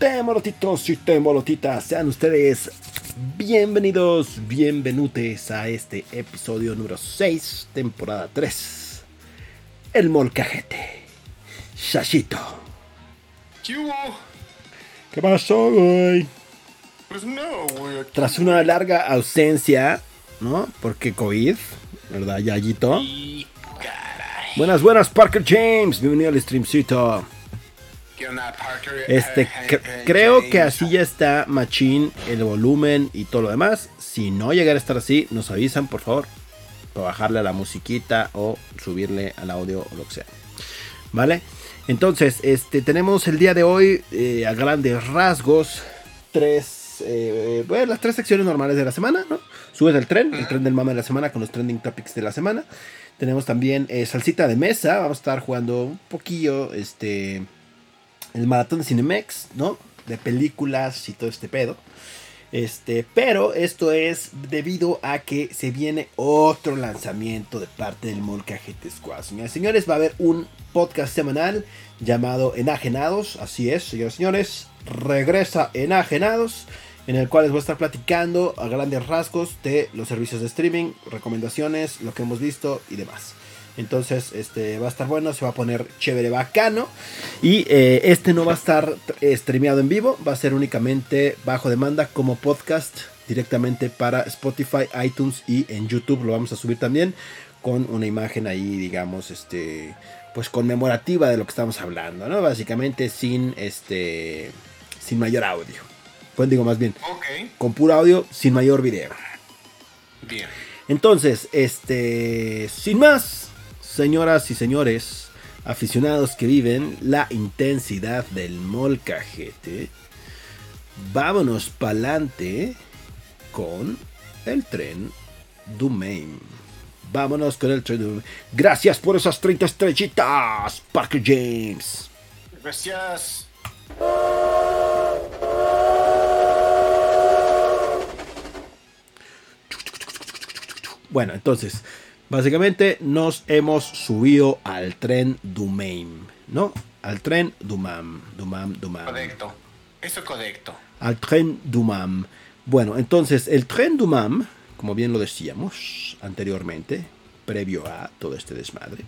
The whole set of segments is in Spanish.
Temolotitos y temolotitas, sean ustedes bienvenidos, bienvenutes a este episodio número 6, temporada 3. El molcajete. Shashito. ¿Qué hubo? ¿Qué pasó, güey? Pues no, güey. Tras una larga ausencia, ¿no? Porque COVID, ¿verdad, Yayito? Y. Buenas, buenas, Parker James. Bienvenido al streamcito. Este, cre- creo que así ya está machín el volumen y todo lo demás. Si no llegara a estar así, nos avisan, por favor. Para bajarle a la musiquita o subirle al audio o lo que sea. ¿Vale? Entonces, este, tenemos el día de hoy eh, a grandes rasgos tres, eh, bueno, las tres secciones normales de la semana, ¿no? Subes el tren, el tren del mame de la semana con los trending topics de la semana. Tenemos también eh, salsita de mesa, vamos a estar jugando un poquillo, este, el maratón de Cinemex, ¿no? De películas y todo este pedo. Este, pero esto es debido a que se viene otro lanzamiento de parte del Molcajete Squad. Señoras y señores, va a haber un podcast semanal llamado Enajenados. Así es, señores señores. Regresa Enajenados. En el cual les voy a estar platicando a grandes rasgos de los servicios de streaming, recomendaciones, lo que hemos visto y demás. Entonces, este va a estar bueno, se va a poner chévere, bacano. Y eh, este no va a estar eh, streameado en vivo, va a ser únicamente bajo demanda como podcast directamente para Spotify, iTunes y en YouTube lo vamos a subir también con una imagen ahí, digamos, este, pues conmemorativa de lo que estamos hablando, ¿no? Básicamente sin este, sin mayor audio. Pues digo más bien, Ok, con puro audio, sin mayor video. bien. Entonces, este, sin más, señoras y señores, aficionados que viven la intensidad del molcajete, vámonos pa'lante con el tren Dumain. Vámonos con el tren Dumain. Gracias por esas 30 estrellitas, Parker James. Gracias. Bueno, entonces, básicamente nos hemos subido al tren Dumain, ¿no? Al tren Dumam, Dumam, Dumam. Correcto. Eso es correcto. Al tren Dumam. Bueno, entonces, el tren Dumam, como bien lo decíamos anteriormente, previo a todo este desmadre,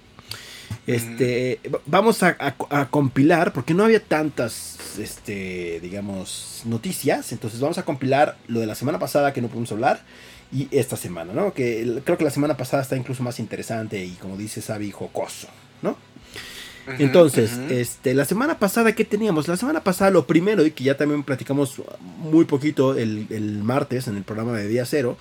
este, va- vamos a, a- a compilar, porque no había tantas, este, digamos, noticias, entonces vamos a compilar lo de la semana pasada que no pudimos hablar y esta semana, ¿no? Que creo que la semana pasada está incluso más interesante y como dice Sabi, jocoso, ¿no? Entonces, este, la semana pasada, ¿qué teníamos? La semana pasada, lo primero, y que ya también platicamos muy poquito el, el martes en el programa de Día Cero,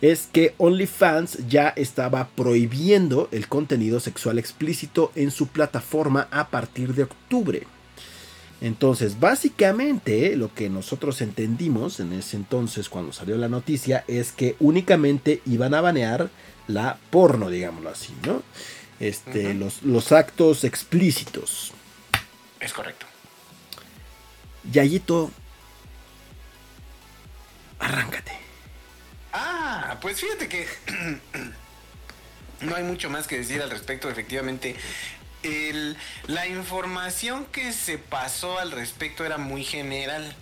es que OnlyFans ya estaba prohibiendo el contenido sexual explícito en su plataforma a partir de octubre. Entonces, básicamente, lo que nosotros entendimos en ese entonces, cuando salió la noticia, es que únicamente iban a banear la porno, digámoslo así, ¿no? Este, los, los actos explícitos. Es correcto. Yayito, arráncate. Ah, pues fíjate que no hay mucho más que decir al respecto. Efectivamente, la información que se pasó al respecto era muy general.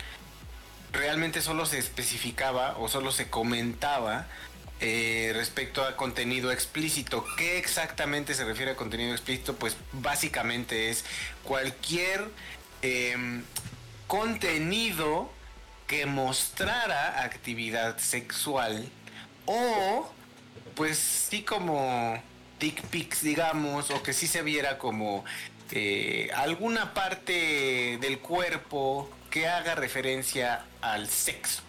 Realmente solo se especificaba o solo se comentaba eh, respecto a contenido explícito. ¿Qué exactamente se refiere a contenido explícito? Pues básicamente es cualquier em, contenido que mostrara actividad sexual o pues sí como dick pics digamos o que sí se viera como eh, alguna parte del cuerpo que haga referencia al sexo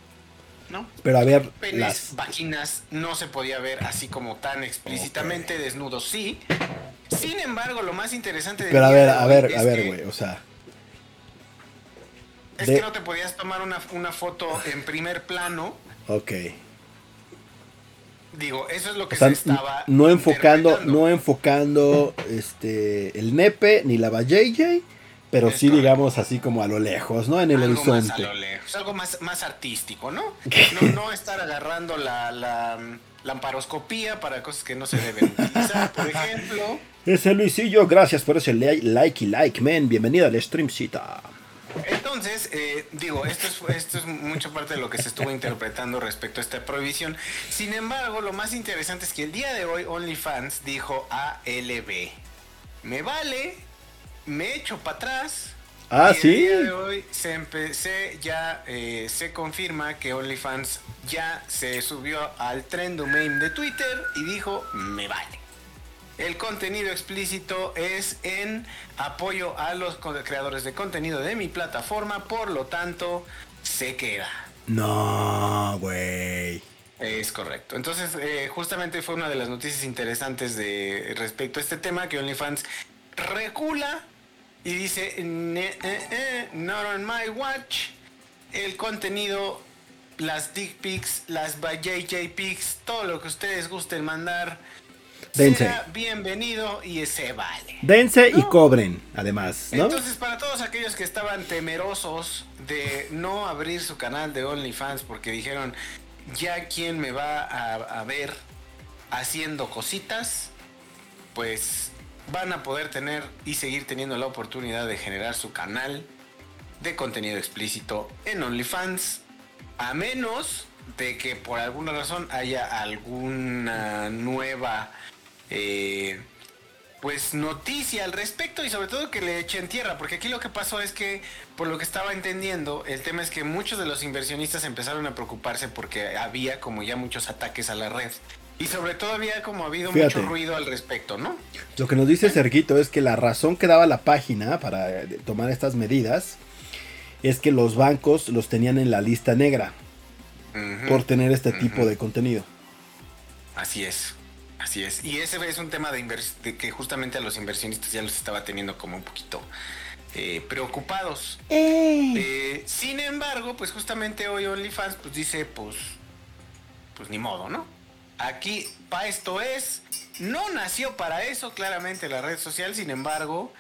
¿no? Pero a ver, Penes, las, vaginas no se podía ver así como tan explícitamente, desnudos sí, Sin embargo, lo más interesante Pero a ver, a ver, a ver, güey, o sea. Es que no te podías tomar una, una foto en primer plano. Ok. Digo, eso es lo que se estaba. No enfocando, no enfocando este el nepe ni la JJ, pero sí, digamos, así como a lo lejos, ¿no? En el algo horizonte. Más a lo lejos, algo más, más artístico, ¿no? ¿no? estar agarrando la, la lamparoscopía para cosas que no se deben utilizar, por ejemplo. Ese Luisillo, gracias por ese like y like, men. Bienvenido al streamcita. Entonces, eh, digo, esto es, esto es mucho parte de lo que se estuvo interpretando respecto a esta prohibición. Sin embargo, lo más interesante es que el día de hoy OnlyFans dijo ALB. Me vale, me echo para atrás. Ah, sí. El día de hoy se empecé, ya eh, se confirma que OnlyFans ya se subió al trend domain de Twitter y dijo, me vale. El contenido explícito es en apoyo a los creadores de contenido de mi plataforma, por lo tanto, se queda. No, güey. Es correcto. Entonces, eh, justamente fue una de las noticias interesantes de respecto a este tema que OnlyFans recula y dice, eh, eh, not on my watch, el contenido, las dick pics, las JJ pics, todo lo que ustedes gusten mandar Dense. bienvenido y se vale. Dense y cobren, además. Entonces, para todos aquellos que estaban temerosos de no abrir su canal de OnlyFans porque dijeron, ya quién me va a, ver haciendo cositas, pues van a poder tener y seguir teniendo la oportunidad de generar su canal de contenido explícito en OnlyFans, a menos de que por alguna razón haya alguna nueva eh, pues noticia al respecto y sobre todo que le echen tierra, porque aquí lo que pasó es que, por lo que estaba entendiendo, el tema es que muchos de los inversionistas empezaron a preocuparse porque había como ya muchos ataques a la red. Y sobre todo había como habido mucho ruido al respecto, ¿no? Lo que nos dice Serguito es que la razón que daba la página para tomar estas medidas es que los bancos los tenían en la lista negra por tener este tipo de contenido. Así es. Así es. Y ese es un tema de, que justamente a los inversionistas ya los estaba teniendo como un poquito eh, preocupados. Eh, sin embargo, pues justamente hoy OnlyFans pues dice, pues, pues ni modo, ¿no? Aquí, para esto es, no nació para eso, claramente la red social, sin embargo,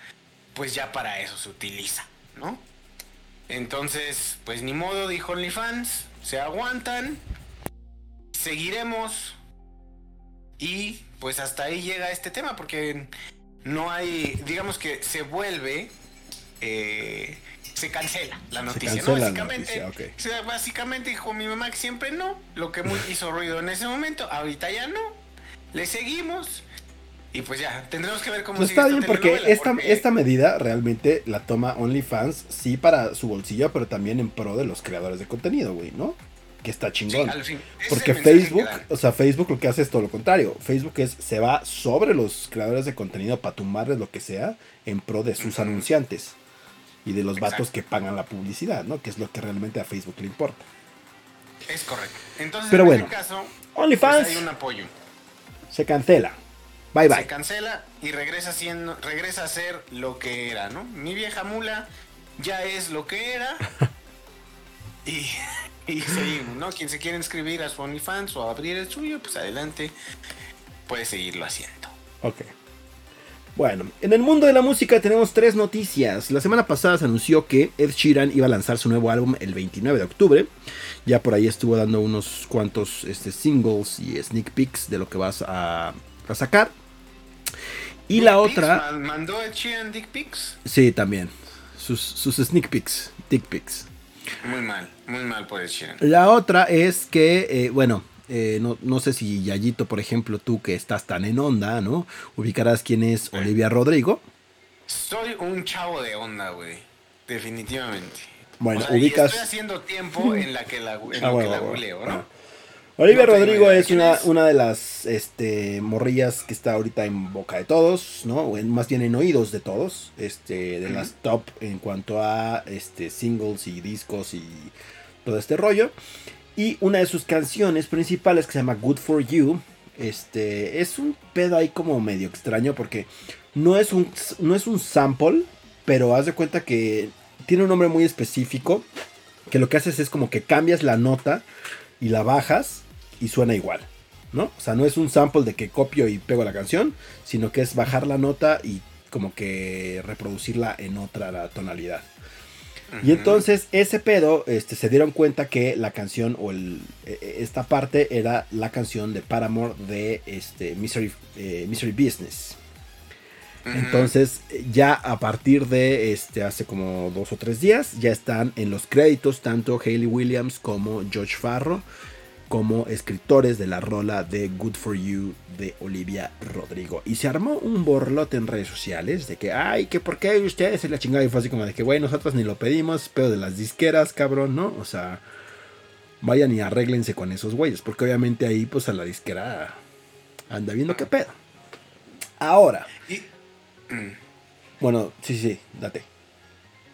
pues ya para eso se utiliza, ¿no? Entonces, pues ni modo, dijo OnlyFans, se aguantan, seguiremos y pues hasta ahí llega este tema, porque no hay, digamos que se vuelve, eh, se cancela la noticia, ¿no? Básicamente, básicamente dijo mi mamá que siempre no, lo que hizo ruido en ese momento, ahorita ya no, le seguimos. Y pues ya, tendremos que ver cómo pues está bien porque esta, esta medida realmente la toma OnlyFans, sí para su bolsillo, pero también en pro de los creadores de contenido, güey, ¿no? Que está chingón. Porque Facebook, o sea, Facebook lo que hace es todo lo contrario. Facebook es se va sobre los creadores de contenido para tumbarles lo que sea en pro de sus anunciantes y de los vatos que pagan la publicidad, ¿no? Que es lo que realmente a Facebook le importa. Es correcto. Entonces, Pero en bueno, este caso, OnlyFans pues, hay un apoyo. Se cancela. Bye bye. Se cancela y regresa siendo regresa a ser lo que era, ¿no? Mi vieja mula ya es lo que era. y y seguimos, ¿no? Quien se quiere inscribir a su OnlyFans o abrir el suyo, pues adelante, puede seguirlo haciendo. Ok. Bueno, en el mundo de la música tenemos tres noticias. La semana pasada se anunció que Ed Sheeran iba a lanzar su nuevo álbum el 29 de octubre. Ya por ahí estuvo dando unos cuantos este, singles y sneak peeks de lo que vas a, sacar. Y la otra... ¿Mandó Ed Sheeran dick pics? Sí, también. Sus, sus sneak peeks, dick pics. Muy mal, muy mal por el La otra es que, eh, bueno, eh, no, sé si Yayito, por ejemplo, tú que estás tan en onda, ¿no? Ubicarás quién es Olivia Rodrigo. Soy un chavo de onda, güey. Definitivamente. Bueno, ubicas. estoy haciendo tiempo en la que la, en ah, que la ¿no? Olivia Rodrigo es una, una, de las este, morrillas que está ahorita en boca de todos, ¿no? O más bien en oídos de todos, este, de las top en cuanto a este, singles y discos y todo este rollo. Y una de sus canciones principales que se llama Good For You Este, es un pedo ahí como medio extraño porque no es un, no es un sample, pero haz de cuenta que tiene un nombre muy específico. Que lo que haces es como que cambias la nota y la bajas y suena igual. ¿No? O sea, no es un sample de que copio y pego la canción, sino que es bajar la nota y como que reproducirla en otra tonalidad. Y entonces ese pedo este, se dieron cuenta que la canción o el, e, e, esta parte era la canción de Paramore de este, Misery, eh, Business. Entonces ya a partir de este, hace como dos o tres días ya están en los créditos tanto Hayley Williams como George Farro como escritores de la rola de Good For You de Olivia Rodrigo. Y se armó un borlote en redes sociales de que, ay, que por qué ustedes se la chingada. Y fue así como de que, güey, nosotros ni lo pedimos, pero de las disqueras, cabrón, ¿no? O sea, vayan y arréglense con esos güeyes, porque obviamente ahí, pues a la disquera anda viendo qué pedo. Ahora. Bueno, sí, sí, date.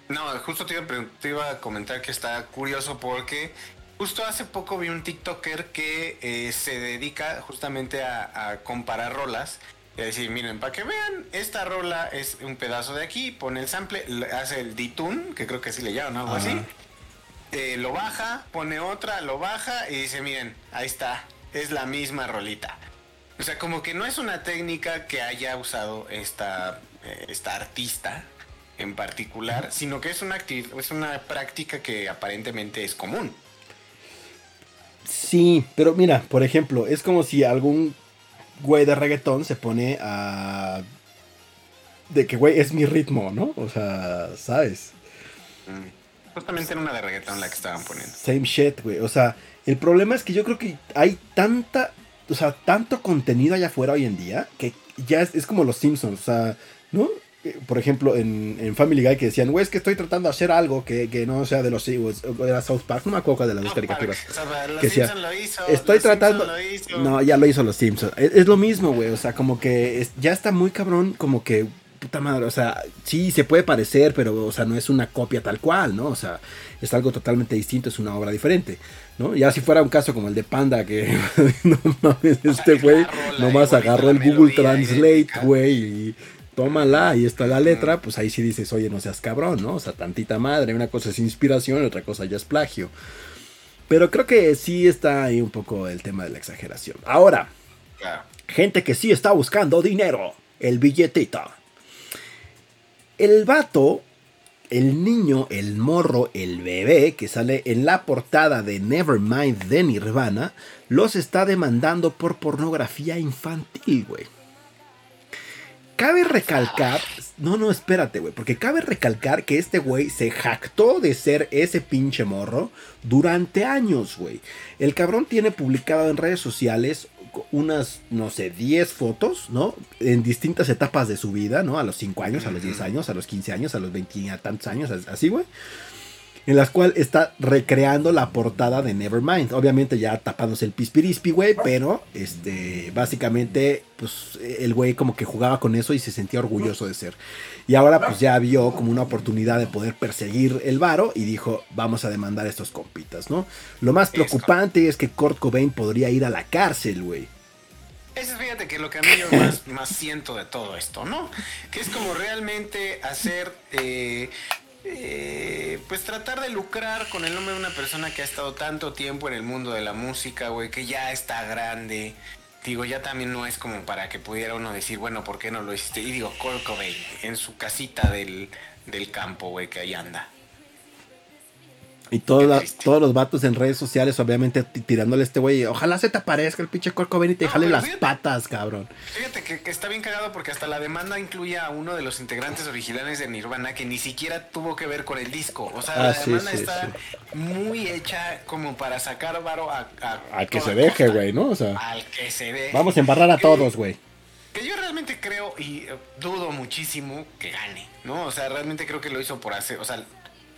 No, justo te iba, te iba, a comentar que está curioso porque Justo hace poco vi un TikToker que eh, se dedica justamente a, comparar rolas. Y a decir, miren, para que vean, esta rola es un pedazo de aquí, pone el sample, hace el detune, que creo que así le llaman, algo así. Eh, lo baja, pone otra, lo baja y dice, miren, ahí está, es la misma rolita. O sea, como que no es una técnica que haya usado esta, eh, esta artista en particular, sino que es una, es una práctica que aparentemente es común. Sí, pero mira, por ejemplo, es como si algún güey de reggaetón se pone a... De que, güey, es mi ritmo, ¿no? O sea, ¿sabes? Mm. Justamente en una de reggaetón la que estaban poniendo. Same shit, güey. O sea, el problema es que yo creo que hay tanta... O sea, tanto contenido allá afuera hoy en día que ya es, es como los Simpsons. O sea, ¿no? Por ejemplo, en, Family Guy que decían, güey, es que estoy tratando de hacer algo que, no sea de los era South Park, no me acuerdo de las dos caricaturas. que decía, lo hizo, estoy tratando. No, ya lo hizo los Simpsons. Es, lo mismo, güey. O sea, como que ya está muy cabrón, como que puta madre, o sea, sí se puede parecer, pero, o sea, no es una copia tal cual, ¿no? O sea, es algo totalmente distinto, es una obra diferente, ¿no? Ya si fuera un caso como el de Panda, que no mames, este güey nomás agarró el Google Translate, güey, y tómala, ahí está la letra, pues ahí sí dices, oye, no seas cabrón, ¿no? O sea, tantita madre, una cosa es inspiración otra cosa ya es plagio. Pero creo que sí está ahí un poco el tema de la exageración. Ahora, gente que sí está buscando dinero, el billetito. El vato, el niño, el morro, el bebé que sale en la portada de Nevermind de Nirvana, los está demandando por pornografía infantil, güey. Cabe recalcar, no, no, espérate, güey, porque cabe recalcar que este güey se jactó de ser ese pinche morro durante años, güey. El cabrón tiene publicado en redes sociales unas, no sé, 10 fotos, ¿no? En distintas etapas de su vida, ¿no? A los 5 años, a los 10 años, a los 15 años, a los 20 a tantos años, así, güey en las cuales está recreando la portada de Nevermind. Obviamente ya tapándose el pispirispi, güey, pero este, básicamente, pues el güey como que jugaba con eso y se sentía orgulloso de ser. Y ahora pues ya vio como una oportunidad de poder perseguir el varo y dijo, vamos a demandar a estos compitas, ¿no? Lo más preocupante es que Kurt Cobain podría ir a la cárcel, güey. Eso es, fíjate que lo que a mí yo más, más siento de todo esto, ¿no? Que es como realmente hacer eh, eh, pues tratar de lucrar con el nombre de una persona que ha estado tanto tiempo en el mundo de la música, güey, que ya está grande. Digo, ya también no es como para que pudiera uno decir, bueno, ¿por qué no lo hiciste? Y digo, Kurt en su casita del, del campo, güey, que ahí anda. Y todos los vatos en redes sociales, obviamente, tirándole a este güey. Ojalá se te aparezca el pinche Corco y te jale las patas, cabrón. Fíjate que, está bien cagado porque hasta la demanda incluye a uno de los integrantes originales de Nirvana que ni siquiera tuvo que ver con el disco. O sea, la ah, demanda está muy hecha como para sacar varo a. al que se deje, güey, ¿no? O sea. Al que se deje. Vamos a embarrar a todos, güey. Que yo realmente creo y eh, dudo muchísimo que gane, ¿no? O sea, realmente creo que lo hizo por hacer. O sea,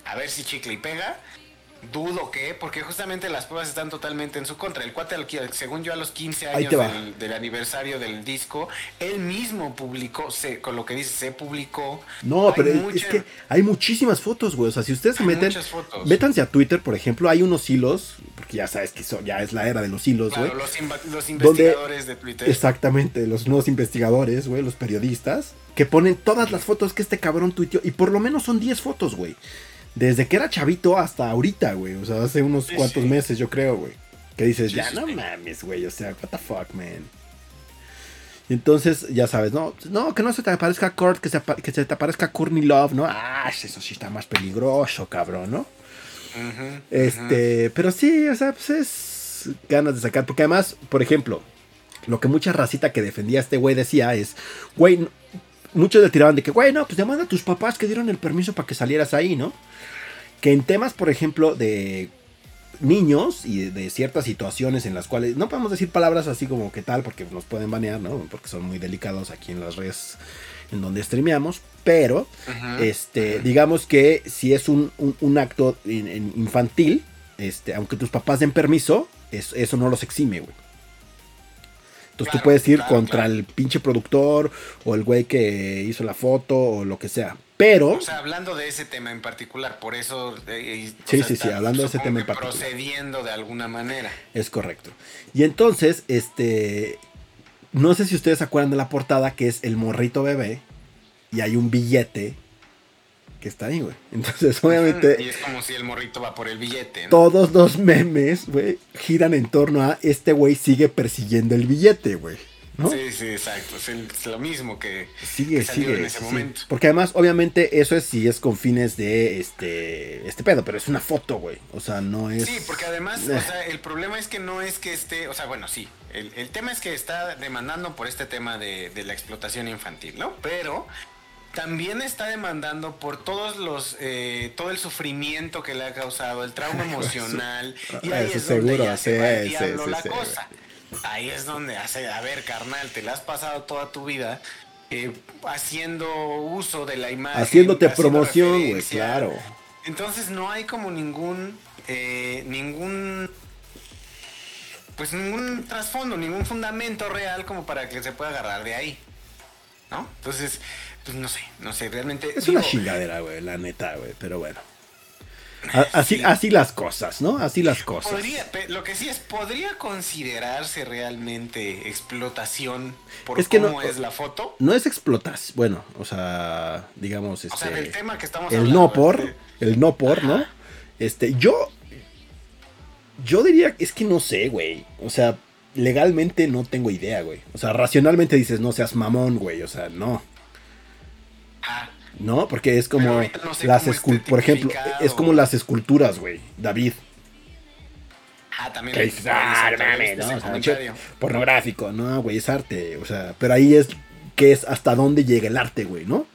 a ver si chicle y pega dudo que, porque justamente las pruebas están totalmente en su contra. El cuate, según yo, a los 15 Ahí años del, del aniversario del disco, él mismo publicó, se, con lo que dice, se publicó. No, Hay pero es- mucha- es que hay muchísimas fotos, güey. O sea, si ustedes se meten, métanse a Twitter, por ejemplo, hay unos hilos, porque ya sabes que ya es la era de los hilos, güey. Claro, los, los Donde- investigadores de Twitter. Exactamente, los nuevos investigadores, güey, los periodistas, que ponen todas las fotos que este cabrón tuiteó, y por lo menos son 10 fotos, güey. Desde que era chavito hasta ahorita, güey. O sea, hace unos Sí, cuantos sí. meses, yo creo, güey. Que dices, ya no mames, güey. O sea, what the fuck, man. Y entonces, ya sabes, no, no, que no se te aparezca Kurt, que se, que se te aparezca Courtney Love, ¿no? Ah, eso sí está más peligroso, cabrón, ¿no? Este, pero sí, o sea, pues es ganas de sacar. Porque además, por ejemplo, lo que mucha racita que defendía a este güey decía es, güey, muchos le tiraban de que, güey, no, pues demanda a tus papás que dieron el permiso para que salieras ahí, ¿no? Que en temas, por ejemplo, de niños y de, ciertas situaciones en las cuales no podemos decir palabras así como que tal porque nos pueden banear, ¿no? Porque son muy delicados aquí en las redes en donde streameamos, pero este, digamos que si es un, un- un acto in- in- infantil, este, aunque tus papás den permiso, es- eso no los exime, güey. Entonces tú puedes ir claro, contra claro. el pinche productor o el güey que hizo la foto o lo que sea. Pero, O sea, hablando de ese tema en particular, por eso. eh, Sí, sea, sí, sí, hablando de ese tema en particular. Procediendo de alguna manera. es correcto. Y entonces, este, no sé si ustedes se acuerdan de la portada que es el morrito bebé y hay un billete que está ahí, güey. Entonces, obviamente... Y es como si el morrito va por el billete. ¿no? todos los memes, güey, giran en torno a este güey sigue persiguiendo el billete, güey. ¿no? Sí, sí, exacto. Es, el- es lo mismo que, Sigue, que salió sigue. en ese sí. momento. Porque además, obviamente, eso es si es con fines de este, este pedo, pero es una foto, güey. O sea, no es. Sí, porque además, Eh. o sea, el problema es que no es que esté, o sea, bueno, sí, el, el tema es que está demandando por este tema de, de la explotación infantil, ¿no? Pero también está demandando por todos los, eh, todo el sufrimiento que le ha causado, el trauma emocional, y ahí Eso es donde seguro, ya se va el sí, diablo sí, la cosa. Ahí es donde hace, a ver, carnal, te la has pasado toda tu vida eh, haciendo uso de la imagen. Haciéndote haciendo promoción, güey, claro. Entonces no hay como ningún, eh, ningún, pues ningún trasfondo, ningún fundamento real como para que se pueda agarrar de ahí, ¿no? Entonces, pues no sé, no sé, realmente. Es digo, una chingadera, güey, la neta, güey. Pero bueno. A- Así, Sí. así las cosas, ¿no? Así las cosas. Podría, lo que sí es, podría considerarse realmente explotación por Es que cómo no- es la foto. No es explotas. Bueno, o sea, digamos, este. O sea, del tema que estamos el hablando. no por, este, el no por, ¿no? Este, yo, yo diría, es que no sé, güey. O sea, legalmente no tengo idea, güey. O sea, racionalmente dices, no seas mamón, güey. O sea, no. No, porque es como ahorita no sé las esculturas, por ejemplo, es como las esculturas, güey. David. ah, también. Que dices, ah, se no mames, ese ¿no? O sea, comentario. che, pornográfico, no, güey, es arte. O sea, pero ahí es que es hasta dónde llega el arte, güey, ¿no?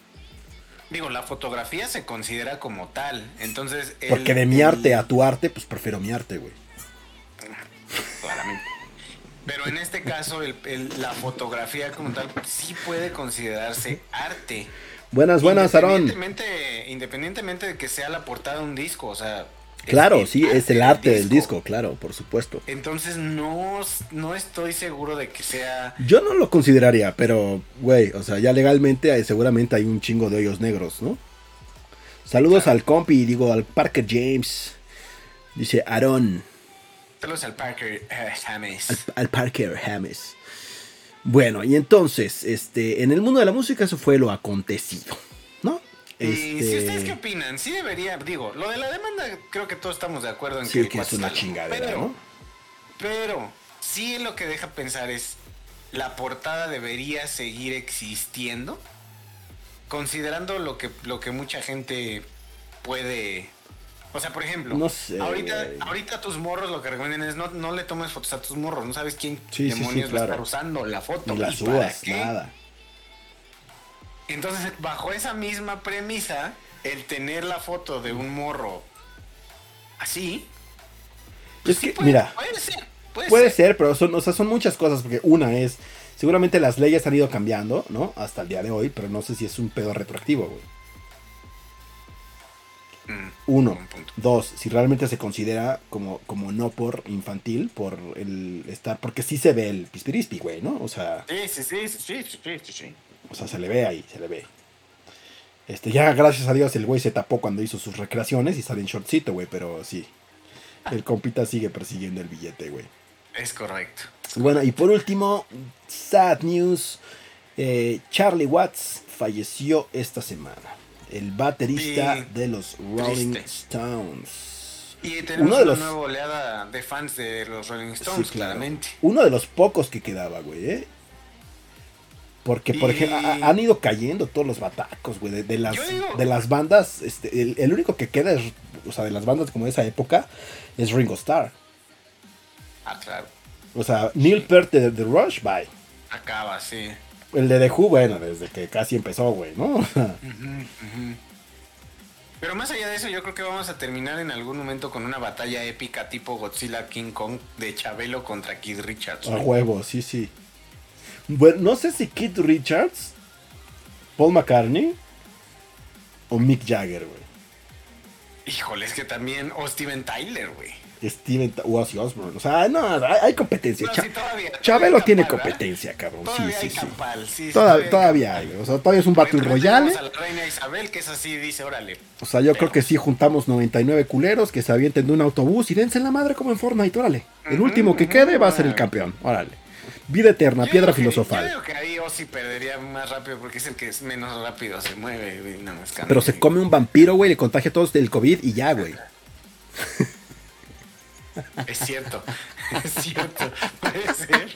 Digo, la fotografía se considera como tal. Entonces. el- Porque de mi el- arte a tu arte, pues prefiero mi arte, güey. Claramente. Pero en este caso, el- la fotografía como tal sí puede considerarse arte. Buenas, buenas, Aarón. Independientemente, independientemente de que sea la portada de un disco, o sea. Claro, el sí, es el arte del disco, claro, por supuesto. Entonces no, no estoy seguro de que sea. Yo no lo consideraría, pero, güey, o sea, ya legalmente hay- seguramente hay un chingo de hoyos negros, ¿no? Saludos Claro. al compi, digo, al Parker James. Dice Aaron, Saludos al Parker eh, James. al, al Parker James. Bueno, y entonces, este, en el mundo de la música eso fue lo acontecido, ¿no? Y si ustedes qué Este, opinan, sí debería, digo, lo de la demanda creo que todos estamos de acuerdo en sí, que, que es una chingadera, pero, ¿no? Pero sí lo que deja pensar es, ¿la portada debería seguir existiendo? Considerando lo que, lo que mucha gente puede... O sea, por ejemplo, No sé, ahorita, güey. ahorita tus morros lo que recomiendan es no, no le tomes fotos a tus morros, no sabes quién Sí, sí, sí, demonios va a estar usando la foto. Ni la y para subas, nada. Entonces, bajo esa misma premisa, el tener la foto de un morro así, Es sí que, puede, mira, puede ser, puede, Puede ser. ser, pero son, o sea, son muchas cosas, porque una es, seguramente las leyes han ido cambiando, ¿no? Hasta el día de hoy, pero no sé si es un pedo retroactivo, güey. Mm, Uno. Dos, si realmente se considera como, como no por infantil, por el estar. Porque sí se ve el pispirispi, güey, ¿no? O sea. Sí, sí, sí, sí, sí, sí, sí. O sea, se le ve ahí, se le ve. Este, ya gracias a Dios el güey se tapó cuando hizo sus recreaciones y sale en shortcito, güey, pero sí. El compita sigue persiguiendo el billete, güey. Es correcto. Bueno, y por último, sad news. eh, Charlie Watts falleció esta semana. El baterista Sí, de los Rolling triste. Stones. Y tenemos Uno de una los- nueva oleada de fans de los Rolling Stones, Sí, claro. claramente. Uno de los pocos que quedaba, güey, ¿eh? Porque, por Y- ejemplo, ha- han ido cayendo todos los batacos, güey, de, de las, digo- de las bandas. Este, el, el único que queda, es, o sea, de las bandas como de esa época, es Ringo Starr. Ah, claro. O sea, Neil Peart de The Rush, bye. Acaba, sí. El de The Who, bueno, desde que casi empezó, güey, ¿no? Pero más allá de eso, yo creo que vamos a terminar en algún momento con una batalla épica tipo Godzilla King Kong de Chabelo contra Kid Richards. A huevo, sí, sí. Bueno, no sé si Keith Richards, Paul McCartney o Mick Jagger, güey. Híjole, es que también. O Steven Tyler, güey. Steven o Ozzy Osbourne. O sea, no, hay, competencia. No, sí, todavía- Chabelo todavía tiene ¿verdad? competencia, cabrón. Sí, Todavía sí, sí. Sí, sí, Toda- todavía Capal. hay. O sea, todavía es un Battle Royale. tenemos a la reina Isabel, que es así, dice, órale. O sea, yo creo que sí juntamos 99 culeros que se avienten de un autobús y dense en la madre como en Fortnite, órale. El Ujú, último que quede va a ser el campeón, órale. Vida eterna, Yo piedra que- filosofal. Yo digo que ahí Ozzy perdería más rápido porque es el que es menos rápido se mueve, güey, más Pero se come un vampiro, güey, le contagia a todos del COVID y ya, güey. Es cierto, es cierto, puede ser.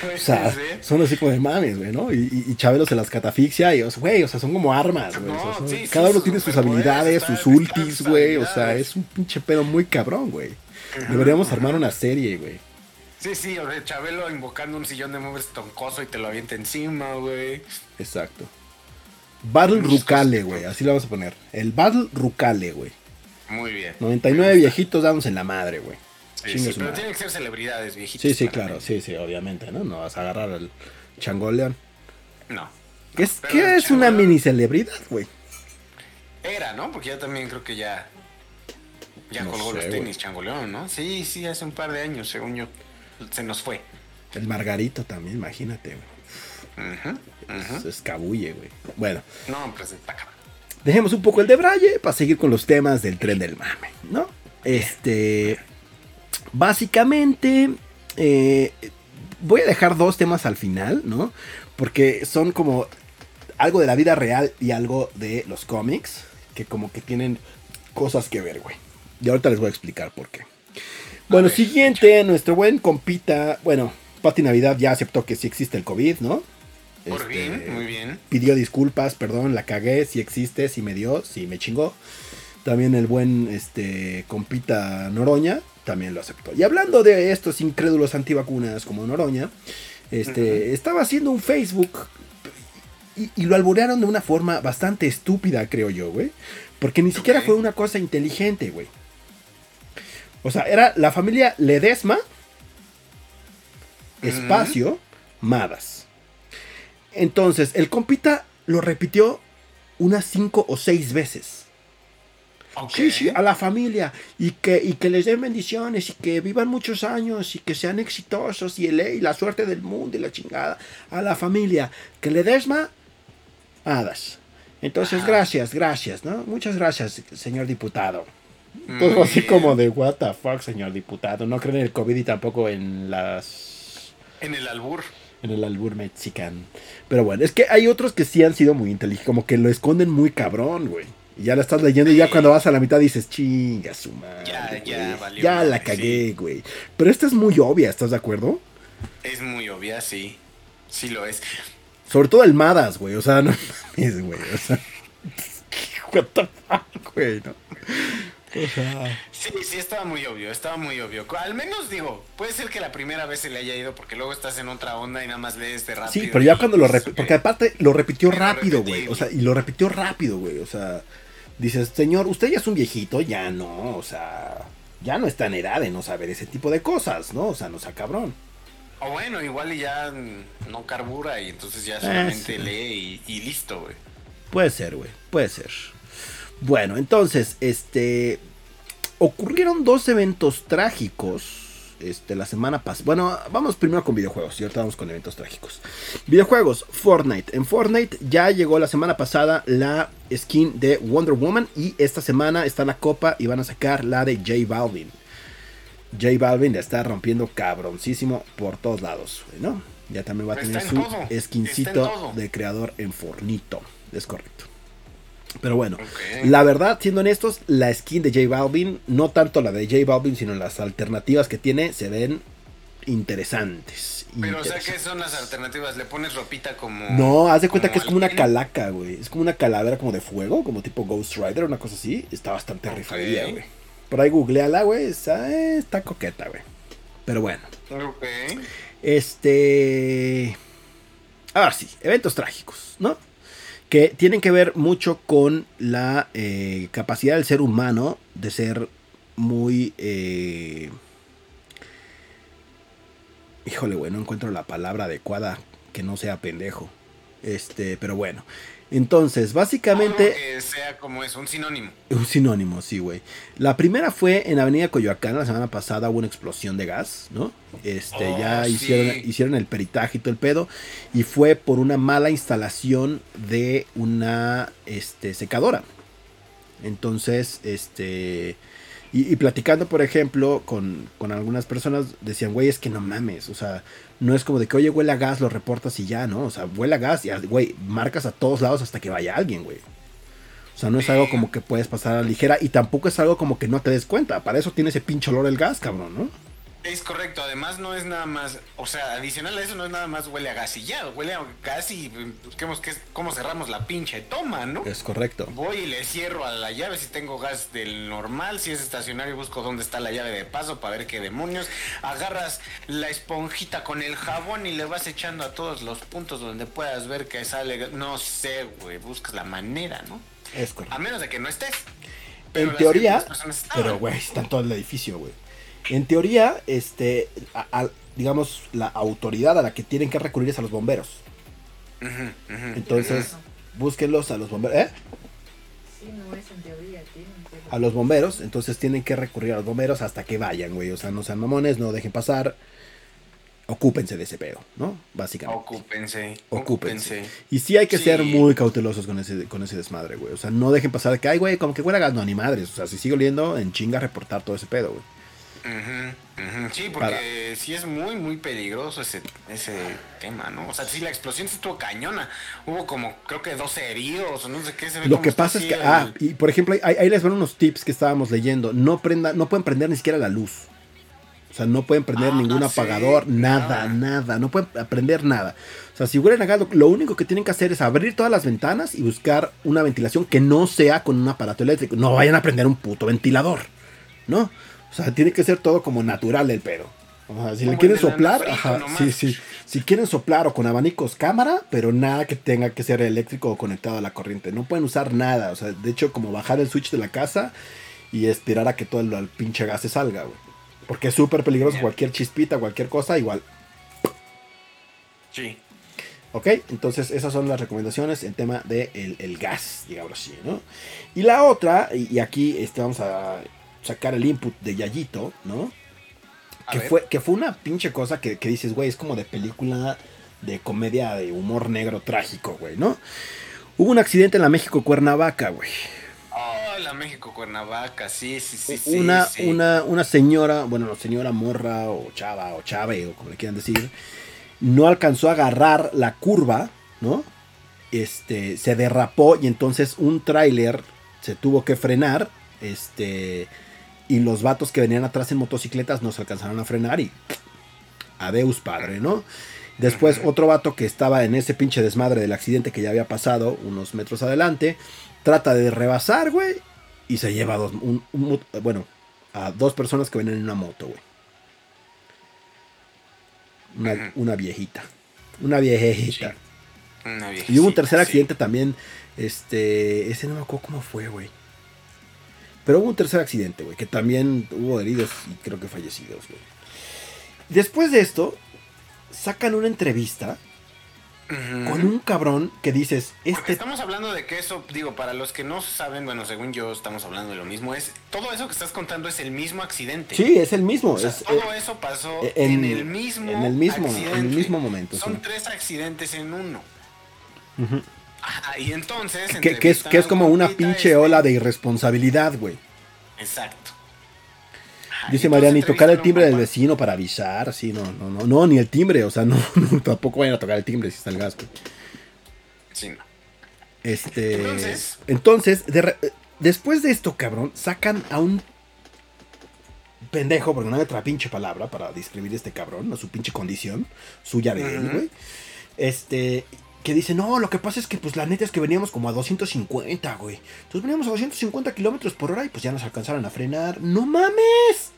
Puede O sea, ser. son así como de mames, güey, ¿no? Y, y- Chabelo se las catafixia y, sea, güey, o sea, son como armas, güey. o sea, sí, cada uno tiene sus habilidades, sus ultis, güey. O sea, es un pinche pedo muy cabrón, güey. Deberíamos armar una serie, güey. Sí, sí, o de Chabelo invocando un sillón de muebles toncoso y te lo avienta encima, güey. Exacto. Battle Rucale, güey. Así lo vamos a poner. El Battle Rucale, güey. Muy bien. 99 viejitos damos en la madre, güey. Sí, sí, pero tienen que ser celebridades, viejitos. Sí, sí, claro. Sí, sí, obviamente, ¿no? No vas a agarrar al changoleón. No. ¿Qué es, Pero ¿qué es una mini celebridad, güey? Era, ¿no? Porque ya también creo que ya. Ya No colgó sé, los tenis, Changoleón, ¿no? Sí, sí, hace un par de años, según yo. Se nos fue. El Margarito también, imagínate, güey. Ujú, ujú. Se escabulle, güey. Bueno, No, pues está cabrón. Dejemos un poco el de Braille para seguir con los temas del tren del mame, ¿no? Este. Básicamente. eh, voy a dejar dos temas al final, ¿no? Porque son como algo de la vida real y algo de los cómics. Que como que tienen cosas que ver, güey. Y ahorita les voy a explicar por qué. Bueno, ver, siguiente, nuestro buen compita. Bueno, Pati Navidad ya aceptó que sí existe el COVID, ¿no? Por Este, bien, muy bien. pidió disculpas, perdón, la cagué, si existe, si me dio, si me chingó. También el buen este compita Noroña también lo aceptó. Y hablando de estos incrédulos antivacunas como Noroña, este estaba haciendo un Facebook y, y lo alborearon de una forma bastante estúpida, creo yo, güey. Porque ni siquiera fue una cosa inteligente, güey. O sea, era la familia Ledesma, espacio, Madas. Entonces, el compita lo repitió unas cinco o seis veces. Ok. Sí, sí, a la familia. Y que, y que les den bendiciones y que vivan muchos años y que sean exitosos y, el, y la suerte del mundo y la chingada. A la familia. Que le desma, hadas. Entonces, Ajá. gracias, gracias, ¿no? Muchas gracias, señor diputado. Muy Todo así bien. como de, what the fuck, señor diputado. No creen en el COVID y tampoco en las En el albur. En el albur mexicano. Pero bueno, es que hay otros que sí han sido muy inteligentes, como que lo esconden muy cabrón, güey. Y ya la estás leyendo y ya cuando vas a la mitad dices, chinga su madre. Ya, ya valió Ya la cagué, güey. Pero esta es muy obvia, ¿estás de acuerdo? Es muy obvia, sí. Sí lo es. Sobre todo el Madas, güey. O sea, no mames, güey. O sea, what the fuck, güey, ¿no? O sea, Sí, sí, estaba muy obvio, estaba muy obvio. Al menos digo, puede ser que la primera vez se le haya ido porque luego estás en otra onda y nada más lees de rápido. sí, pero ya cuando lo repitió, porque aparte lo repitió rápido, güey. O sea, y lo repitió rápido, güey. O sea, dices, señor, usted ya es un viejito, ya no, o sea, ya no está en edad de no saber ese tipo de cosas, ¿no? O sea, no sea cabrón. O bueno, igual y ya no carbura y entonces ya Ah, solamente sí. lee y, y listo, güey. Puede ser, güey, puede ser. Bueno, entonces, este, ocurrieron dos eventos trágicos este, la semana pasada. Bueno, vamos primero con videojuegos y ahorita vamos con eventos trágicos. Videojuegos, Fortnite. En Fortnite ya llegó la semana pasada la skin de Wonder Woman y esta semana está la copa y van a sacar la de J Balvin. J Balvin le está rompiendo cabroncísimo por todos lados, ¿no? Ya también va a tener su skincito de creador en Fornito. Es correcto. Pero bueno, la verdad, siendo honestos, la skin de J Balvin, no tanto la de J Balvin, sino las alternativas que tiene, se ven interesantes. Pero, o sea, ¿qué son las alternativas? ¿Le pones ropita como.? No, haz de cuenta que es como una calaca, güey. Es como una calavera como de fuego, como tipo Ghost Rider, una cosa así. Está bastante rifadilla, güey. Por ahí googleala, güey. Está, está coqueta, güey. Pero bueno. Ok. Este. Ahora sí, eventos trágicos, ¿no? Que tienen que ver mucho con la eh, capacidad del ser humano de ser muy... Eh, híjole, güey, no encuentro la palabra adecuada que no sea pendejo. Este, pero bueno. Entonces, básicamente. Que sea como es, un sinónimo. Un sinónimo, sí, güey. La primera fue en Avenida Coyoacán, la semana pasada hubo una explosión de gas, ¿no? Este, oh, ya hicieron, hicieron el peritaje y todo el pedo. Y fue por una mala instalación de una este, secadora. Entonces, este. Y, platicando, por ejemplo, con, con algunas personas, decían, güey, es que no mames, o sea, no es como de que, oye, huele a gas, lo reportas y ya, ¿no? O sea, huele a gas y, güey, marcas a todos lados hasta que vaya alguien, güey. O sea, no es algo como que puedes pasar a la ligera y tampoco es algo como que no te des cuenta. Para eso tiene ese pinche olor el gas, cabrón, ¿no? Es correcto, además no es nada más, o sea, adicional a eso no es nada más huele a gas y ya, huele a gas y busquemos que, cómo cerramos la pinche toma, ¿no? Es correcto. Voy y le cierro a la llave si tengo gas del normal, si es estacionario busco dónde está la llave de paso para ver qué demonios. Agarras la esponjita con el jabón y le vas echando a todos los puntos donde puedas ver que sale, no sé, güey, buscas la manera, ¿no? Es correcto. A menos de que no estés. en teoría, pero güey, está en todo el edificio, güey. En teoría, este, digamos, la autoridad a la que tienen que recurrir es a los bomberos. Entonces, búsquenlos a los bomberos. ¿Eh? Sí, no es en teoría, A los bomberos, entonces tienen que recurrir a los bomberos hasta que vayan, güey. O sea, no sean mamones, no dejen pasar. Ocúpense de ese pedo, ¿no? Básicamente. Ocúpense. Ocúpense. Y sí hay que ser muy cautelosos con ese, con ese desmadre, güey. O sea, no dejen pasar de que, ay, güey, como que huele a gas, no, ni madres. O sea, si sigue oliendo, en chinga reportar todo ese pedo, güey. Sí, porque sí es muy, muy peligroso ese, ese tema, ¿no? O sea, sí, la explosión estuvo cañona. Hubo como, creo que 12 heridos, o no sé qué. Se ve Lo que pasa es que, ah, y por ejemplo, ahí, les van unos tips que estábamos leyendo. No, prenda, no pueden prender ni siquiera la luz. O sea, no pueden prender ah, ningún apagador, nada, nada, no pueden prender nada. O sea, si huelen a gas, lo único que tienen que hacer es abrir todas las ventanas y buscar una ventilación que no sea con un aparato eléctrico. No vayan a prender un puto ventilador, ¿no? O sea, tiene que ser todo como natural el pedo. O sea, si le quieren soplar, ajá, sí, sí. Si quieren soplar o con abanicos, cámara, pero nada que tenga que ser eléctrico o conectado a la corriente. No pueden usar nada. O sea, de hecho, como bajar el switch de la casa y esperar a que todo el, pinche gas se salga, güey. Porque es súper peligroso. Cualquier chispita, cualquier cosa, igual. Sí. Ok, entonces esas son las recomendaciones en tema del de el gas, digamos así, ¿no? Y la otra, y, aquí este, vamos a sacar el input de Yayito, ¿no? Que fue, que fue una pinche cosa que, dices, güey, es como de película de comedia de humor negro trágico, güey, ¿no? Hubo un accidente en la México Cuernavaca, güey. Oh, la México Cuernavaca, sí, sí, sí. Una, sí, una, una señora, bueno, señora morra o chava o chave o como le quieran decir, no alcanzó a agarrar la curva, ¿no? Este, se derrapó y entonces un tráiler se tuvo que frenar, este, y los vatos que venían atrás en motocicletas nos alcanzaron a frenar y adeus padre, ¿no? Después otro vato que estaba en ese pinche desmadre del accidente que ya había pasado unos metros adelante, trata de rebasar, güey, y se lleva a dos, bueno, a dos personas que venían en una moto, güey. Una, viejita. Una viejita. y hubo un tercer accidente también. Este. Ese no me acuerdo cómo fue, güey. Pero hubo un tercer accidente, güey, que también hubo heridos y creo que fallecidos, güey. Después de esto, sacan una entrevista con un cabrón que dices, este... estamos hablando de que eso, digo, para los que no saben, bueno, según yo estamos hablando de lo mismo, es todo eso que estás contando es el mismo accidente. Sí, es el mismo. todo eh, eso pasó eh, en, el mismo en el mismo, en el mismo momento. Son tres accidentes en uno. Y entonces... Que, es, que es como una pinche este ola de irresponsabilidad, güey. Exacto. Dice Mariani, tocar el timbre del vecino para avisar, sí, no, no, no, no, ni el timbre, o sea, no, tampoco vayan a tocar el timbre si está el gas, Sí, no. Este. Entonces, entonces después de esto, cabrón, sacan a un pendejo, porque no hay otra pinche palabra para describir este cabrón, a su pinche condición, suya de él, güey. Este, que dice, no, lo que pasa es que pues la neta es que veníamos como a 250, güey. Entonces veníamos a 250 kilómetros por hora y pues ya nos alcanzaron a frenar. ¡No mames!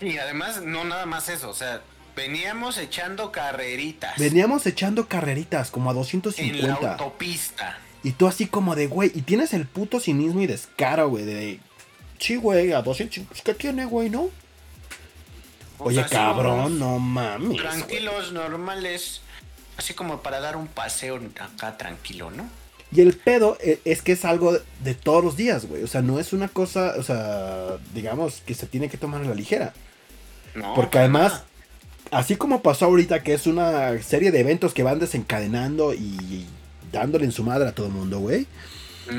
Y además, no nada más eso, o sea, veníamos echando carreritas. Veníamos echando carreritas como a 250. En la autopista. Y tú así como de, güey, y tienes el puto cinismo y descaro, güey, de... Sí, güey, a 200... Pues, ¿Qué tiene, güey, no? Oye, cabrón, no mames. Tranquilos, normales. Así como para dar un paseo acá tranquilo, ¿no? Y el pedo eh, es que es algo de todos los días, güey. O sea, no es una cosa, o sea, digamos, que se tiene que tomar a la ligera. Porque además, así como pasó ahorita, que es una serie de eventos que van desencadenando y dándole en su madre a todo el mundo, güey.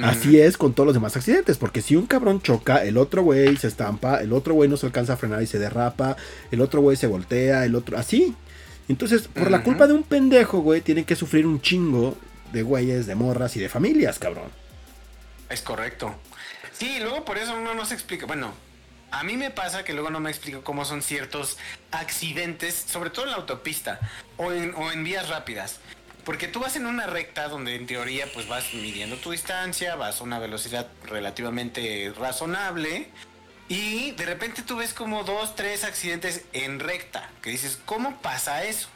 Así es con todos los demás accidentes, porque si un cabrón choca, el otro güey se estampa, el otro güey no se alcanza a frenar y se derrapa, el otro güey se voltea, el otro, así. Entonces, por la culpa de un pendejo, güey, tienen que sufrir un chingo de güeyes, de morras y de familias, cabrón. Es correcto. Sí, luego por eso uno no se explica. Bueno, a mí me pasa que luego no me explico cómo son ciertos accidentes, sobre todo en la autopista o en, o en vías rápidas. Porque tú vas en una recta donde en teoría pues vas midiendo tu distancia, vas a una velocidad relativamente razonable y de repente tú ves como dos, tres accidentes en recta, que dices, ¿cómo pasa eso?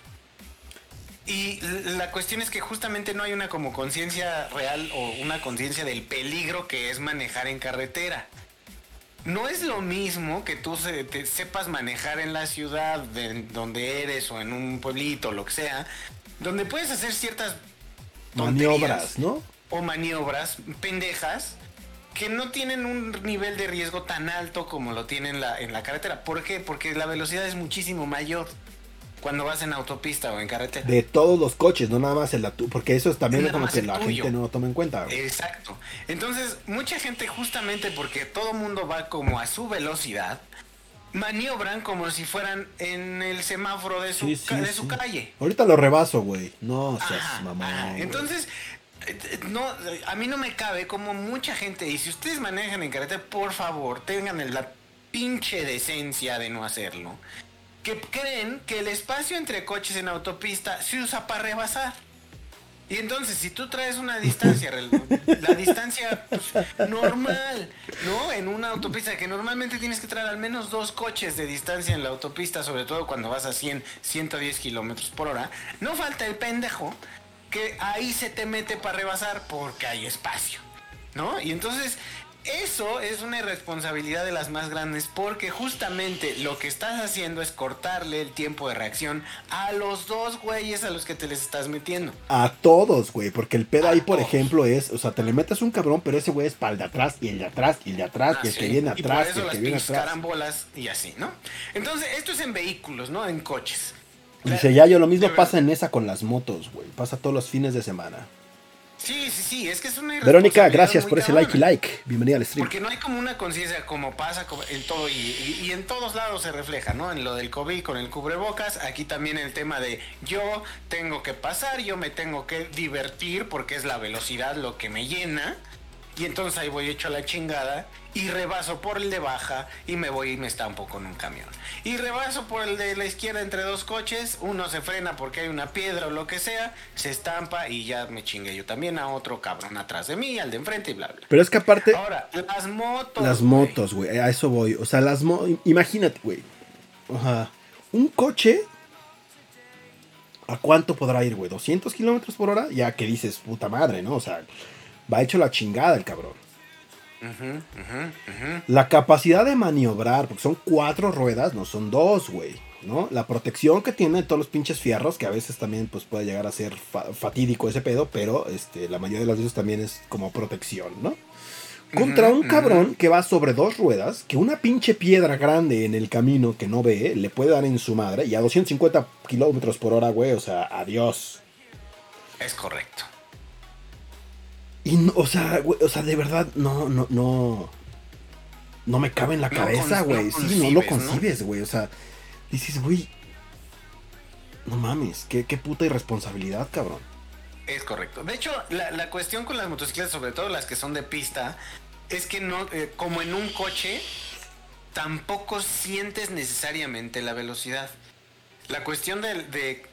Y la cuestión es que justamente no hay una como conciencia real o una conciencia del peligro que es manejar en carretera no es lo mismo que tú te sepas manejar en la ciudad de donde eres o en un pueblito, lo que sea, donde puedes hacer ciertas maniobras, ¿no? O maniobras pendejas que no tienen un nivel de riesgo tan alto como lo tienen la, en la carretera. ¿Por qué? Porque la velocidad es muchísimo mayor cuando vas en autopista o en carretera. De todos los coches, no nada más en la porque eso es también como que la gente no toma en cuenta. Exacto. Entonces, mucha gente justamente porque todo mundo va como a su velocidad, maniobran como si fueran en el semáforo de su, de su calle. Ahorita lo rebaso, güey. No seas mamá. Entonces, no, a mí no me cabe como mucha gente, y si ustedes manejan en carretera, por favor, tengan la pinche decencia de no hacerlo que creen que el espacio entre coches en autopista se usa para rebasar. Y entonces, si tú traes una distancia, la distancia pues, normal, ¿no? En una autopista que normalmente tienes que traer al menos dos coches de distancia en la autopista, sobre todo cuando vas a 100, 110 kilómetros por hora, no falta el pendejo que ahí se te mete para rebasar porque hay espacio, ¿no? Y entonces, eso es una irresponsabilidad de las más grandes porque justamente lo que estás haciendo es cortarle el tiempo de reacción a los dos güeyes a los que te les estás metiendo. A todos, güey, porque el pedo ahí, por ejemplo, es, o sea, te le metes un cabrón, pero ese güey es para el de atrás y el de atrás y el de atrás y el que viene atrás y, el que viene atrás. carambolas y así, ¿no? Entonces, esto es en vehículos, ¿no? En coches. Dice, ya yo lo mismo pasa en esa con las motos, güey. Pasa todos los fines de semana. Sí, sí, sí, es que es una Verónica, gracias por ese like y like. Bienvenida al stream. Porque no hay como una conciencia como pasa en todo y, en todos lados se refleja, ¿no? En lo del COVID con el cubrebocas, aquí también el tema de yo tengo que pasar, yo me tengo que divertir porque es la velocidad lo que me llena. Y entonces ahí voy hecho la chingada y rebaso por el de baja y me voy y me estampo con un camión. Y rebaso por el de la izquierda entre dos coches, uno se frena porque hay una piedra o lo que sea, se estampa y ya me chingué yo también a otro cabrón atrás de mí, al de enfrente y bla, bla. Pero es que aparte... Ahora, las motos. Las motos, güey, a eso voy. O sea, las motos... Imagínate, güey. Ajá. Un coche... ¿A cuánto podrá ir, güey? ¿200 kilómetros por hora? Ya que dices, puta madre, ¿no? O sea, va hecho la chingada el cabrón. La capacidad de maniobrar, porque son cuatro ruedas, no son dos, güey. ¿no? La protección que tiene todos los pinches fierros, que a veces también pues puede llegar a ser fatídico ese pedo, pero este, la mayoría de las veces también es como protección, ¿no? Contra un cabrón que va sobre dos ruedas, que una pinche piedra grande en el camino que no ve, le puede dar en su madre, y a 250 kilómetros por hora, güey, o sea, adiós. Es correcto. Y, o sea, güey, o sea, de verdad, no, no, no. No me cabe en la cabeza, güey. sí, no lo concibes, güey. O sea, dices, güey. No mames, qué, qué puta irresponsabilidad, cabrón. Es correcto. De hecho, la, cuestión con las motocicletas, sobre todo las que son de pista, es que no, eh, como en un coche, tampoco sientes necesariamente la velocidad. La cuestión de,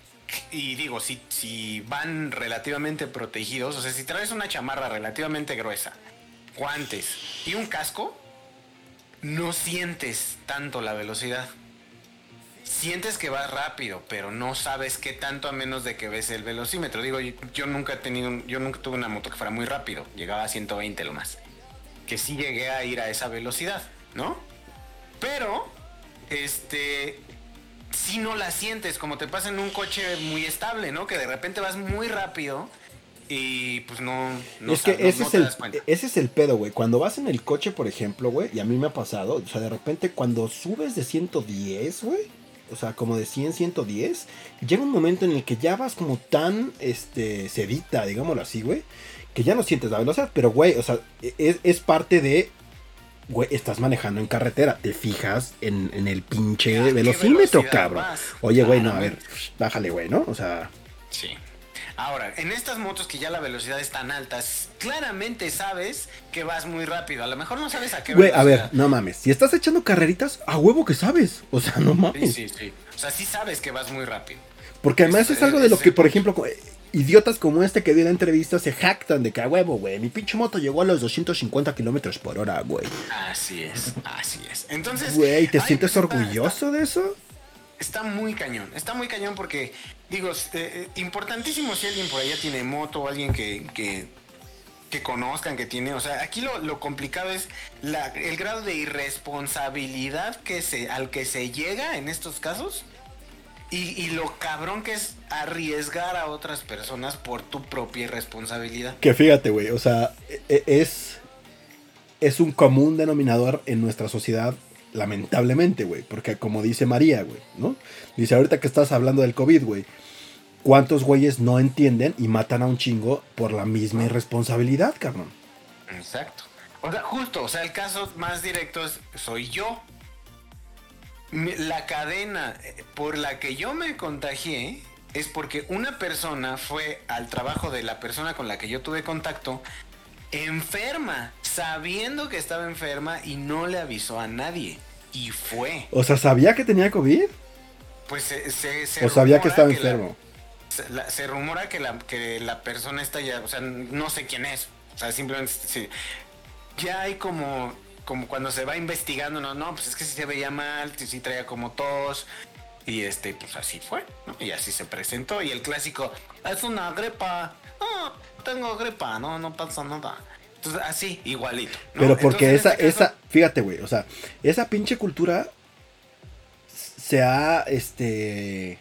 y digo, si, si van relativamente protegidos, o sea, si traes una chamarra relativamente gruesa, guantes y un casco, no sientes tanto la velocidad sientes que vas rápido, pero no sabes qué tanto a menos de que ves el velocímetro. Digo, yo, nunca he tenido, yo nunca tuve una moto que fuera muy rápido, llegaba a 120 lo más. Que sí llegué a ir a esa velocidad, ¿no? Pero, este, si no la sientes, como te pasa en un coche muy estable, ¿no? Que de repente vas muy rápido y pues no... es que ese, es el, ese es el pedo, güey. Cuando vas en el coche, por ejemplo, güey, y a mí me ha pasado, o sea, de repente cuando subes de 110, güey, o sea, como de 100, 110, llega un momento en el que ya vas como tan, este, sedita, digámoslo así, güey, que ya no sientes la velocidad, pero, güey, o sea, es, parte de, güey, estás manejando en carretera, te fijas en, el pinche velocímetro, cabrón. Oye, güey, no, a ver, bájale, güey, ¿no? O sea... Sí. Ahora, en estas motos que ya la velocidad es tan alta, claramente sabes que vas muy rápido. A lo mejor no sabes a qué Güey, a ver, no mames. Si estás echando carreritas, a huevo que sabes. O sea, no mames. Sí, sí, sí. O sea, sí sabes que vas muy rápido. Porque además es, algo de lo que, por ejemplo, idiotas como este que dio la entrevista se jactan de que a huevo, güey. Mi pinche moto llegó a los 250 kilómetros por hora, güey. Así es, así es. Entonces. Güey, ¿te sientes orgulloso de eso? Está muy cañón. Está muy cañón porque digo, eh, eh, importantísimo si alguien por allá tiene moto o alguien que, que, conozcan que tiene. O sea, aquí lo, complicado es el grado de irresponsabilidad que se, al que se llega en estos casos. Y, lo cabrón que es arriesgar a otras personas por tu propia irresponsabilidad. Que fíjate, güey, o sea, e, e, es, es un común denominador en nuestra sociedad, lamentablemente, güey. Porque como dice María, güey, ¿no? Dice, ahorita que estás hablando del COVID, güey. ¿Cuántos güeyes no entienden y matan a un chingo por la misma irresponsabilidad, cabrón? Exacto. O sea, justo, o sea, el caso más directo es, soy yo. La cadena eh, por la que yo me contagié es porque una persona fue al trabajo de la persona con la que yo tuve contacto enferma, sabiendo que estaba enferma y no le avisó a nadie. Y fue. O sea, ¿sabía que tenía COVID? Pues se... o sabía que estaba enfermo se, rumora que la, que la persona está ya, o sea, no sé quién es. O sea, simplemente ya hay como, como cuando se va investigando, no, no, pues es que si se veía mal, si traía como tos. Y este, pues así fue, ¿no? Y así se presentó. Y el clásico, es una gripa. No, tengo gripa, no, no pasa nada. Entonces, así, igualito. Pero porque esa, este esa, fíjate, güey, o sea, esa pinche cultura se ha, este,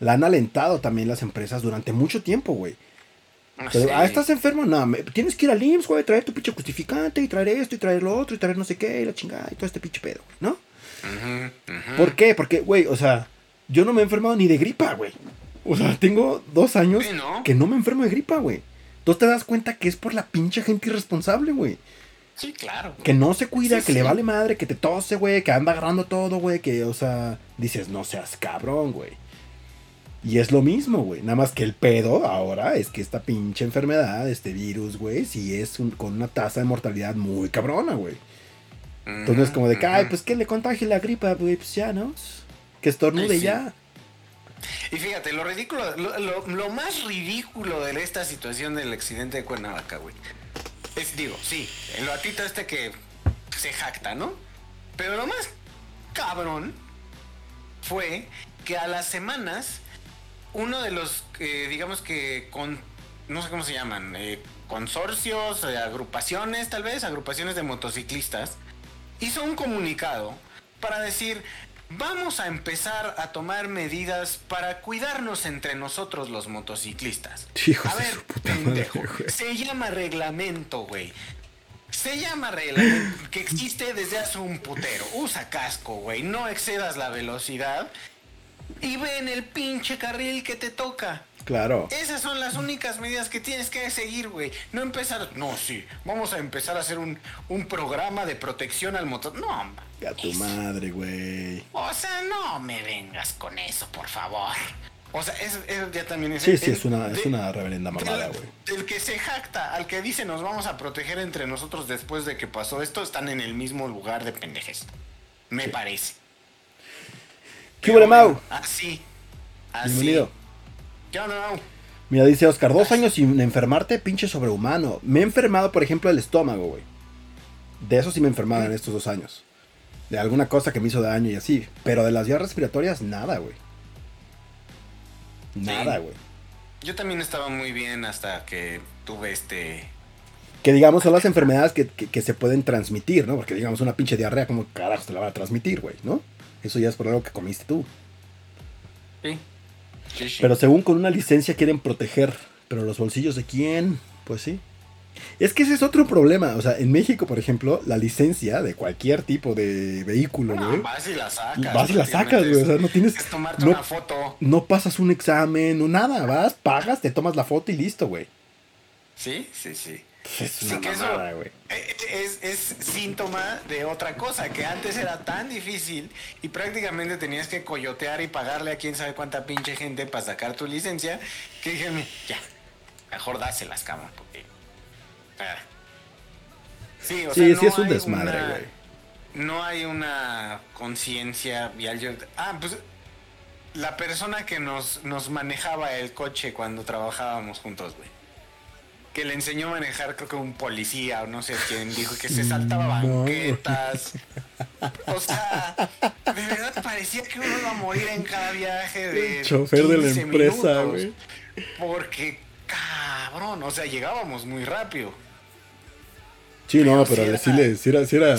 la han alentado también las empresas durante mucho tiempo, güey. Ah, ah, estás enfermo, no, tienes que ir al IMSS, güey, traer tu pinche justificante y traer esto y traer lo otro y traer no sé qué y la chingada y todo este pinche pedo, ¿no? ¿Por qué? Porque, güey, o sea, yo no me he enfermado ni de gripa, güey. O sea, tengo dos años que no me enfermo de gripa, güey. Tú te das cuenta que es por la pinche gente irresponsable, güey. Sí, claro. Que no se cuida, que le vale madre, que te tose, güey, que anda agarrando todo, güey, que, o sea, dices, no seas cabrón, güey. Y es lo mismo, güey. Nada más que el pedo ahora es que esta pinche enfermedad, este virus, güey, sí es con una tasa de mortalidad muy cabrona, güey. Entonces, como de que, ay, pues que le contagie la gripa, güey, pues ya, ¿no? Que estornude ya. Y fíjate, lo ridículo, lo, más ridículo de esta situación del accidente de Cuernavaca, güey. Es, digo, sí, el batito este que se jacta, ¿no? Pero lo más cabrón fue que a las semanas uno de los, eh, digamos que, con, no sé cómo se llaman, eh, consorcios, eh, agrupaciones, tal vez, agrupaciones de motociclistas, hizo un comunicado para decir, vamos a empezar a tomar medidas para cuidarnos entre nosotros los motociclistas. Hijos a ver, pendejo, madre, se llama reglamento, güey. Se llama reglamento que existe desde hace un putero. Usa casco, güey. No excedas la velocidad. Y ve en el pinche carril que te toca. Claro. Esas son las únicas medidas que tienes que seguir, güey. No empezar. No, sí. Vamos a empezar a hacer un, un programa de protección al motor. No. A tu madre, güey. O sea, no me vengas con eso, por favor. O sea, eso, eso ya también es. Sí, sí, es una, es una reverenda mamada, güey. El que se jacta, al que dice nos vamos a proteger entre nosotros después de que pasó esto, están en el mismo lugar de pendejes. Me parece. ¿Qué hubo, Mau? Así. Así. Bienvenido. ¿Qué onda, Mau? Mira, dice Oscar, dos años sin enfermarte, pinche sobrehumano. Me he enfermado, por ejemplo, del estómago, güey. De eso sí me he enfermado en estos dos años. De alguna cosa que me hizo daño y así. Pero de las vías respiratorias, nada, güey. Nada, Sí. güey. Yo también estaba muy bien hasta que tuve este. Que digamos son las enfermedades que, que- que se pueden transmitir, ¿no? Porque digamos una pinche diarrea, como carajo te la van a transmitir, güey, ¿no? Eso ya es por algo que comiste tú. Sí. Sí, sí. Pero según con una licencia quieren proteger. Pero los bolsillos de quién? Pues sí. Es que ese es otro problema. O sea, en México, por ejemplo, la licencia de cualquier tipo de vehículo, No, vas y la sacas. Vas y la sacas, güey. O sea, no tienes. Es tomarte no- una foto. No pasas un examen, no nada. Vas, pagas, te tomas la foto y listo, güey. Sí, sí, sí. Es una que eso mamada, güey. eh, es, es síntoma de otra cosa, que antes era tan difícil y prácticamente tenías que coyotear y pagarle a quién sabe cuánta pinche gente para sacar tu licencia, que dije, ya, mejor dáselas, cabrón, porque... ah. Sí, o Sí, sea, sí no es un hay desmadre, una- güey. No hay una conciencia vial. Ah, pues la persona que nos, nos manejaba el coche cuando trabajábamos juntos, güey. Que le enseñó a manejar, creo que un policía o no sé quién dijo que se saltaba No. banquetas. O sea, de verdad parecía que uno iba a morir en cada viaje de. El chofer de la 15 empresa, güey. Porque, cabrón, o sea, llegábamos muy rápido. Sí, no, Pero sí era- si era, sí era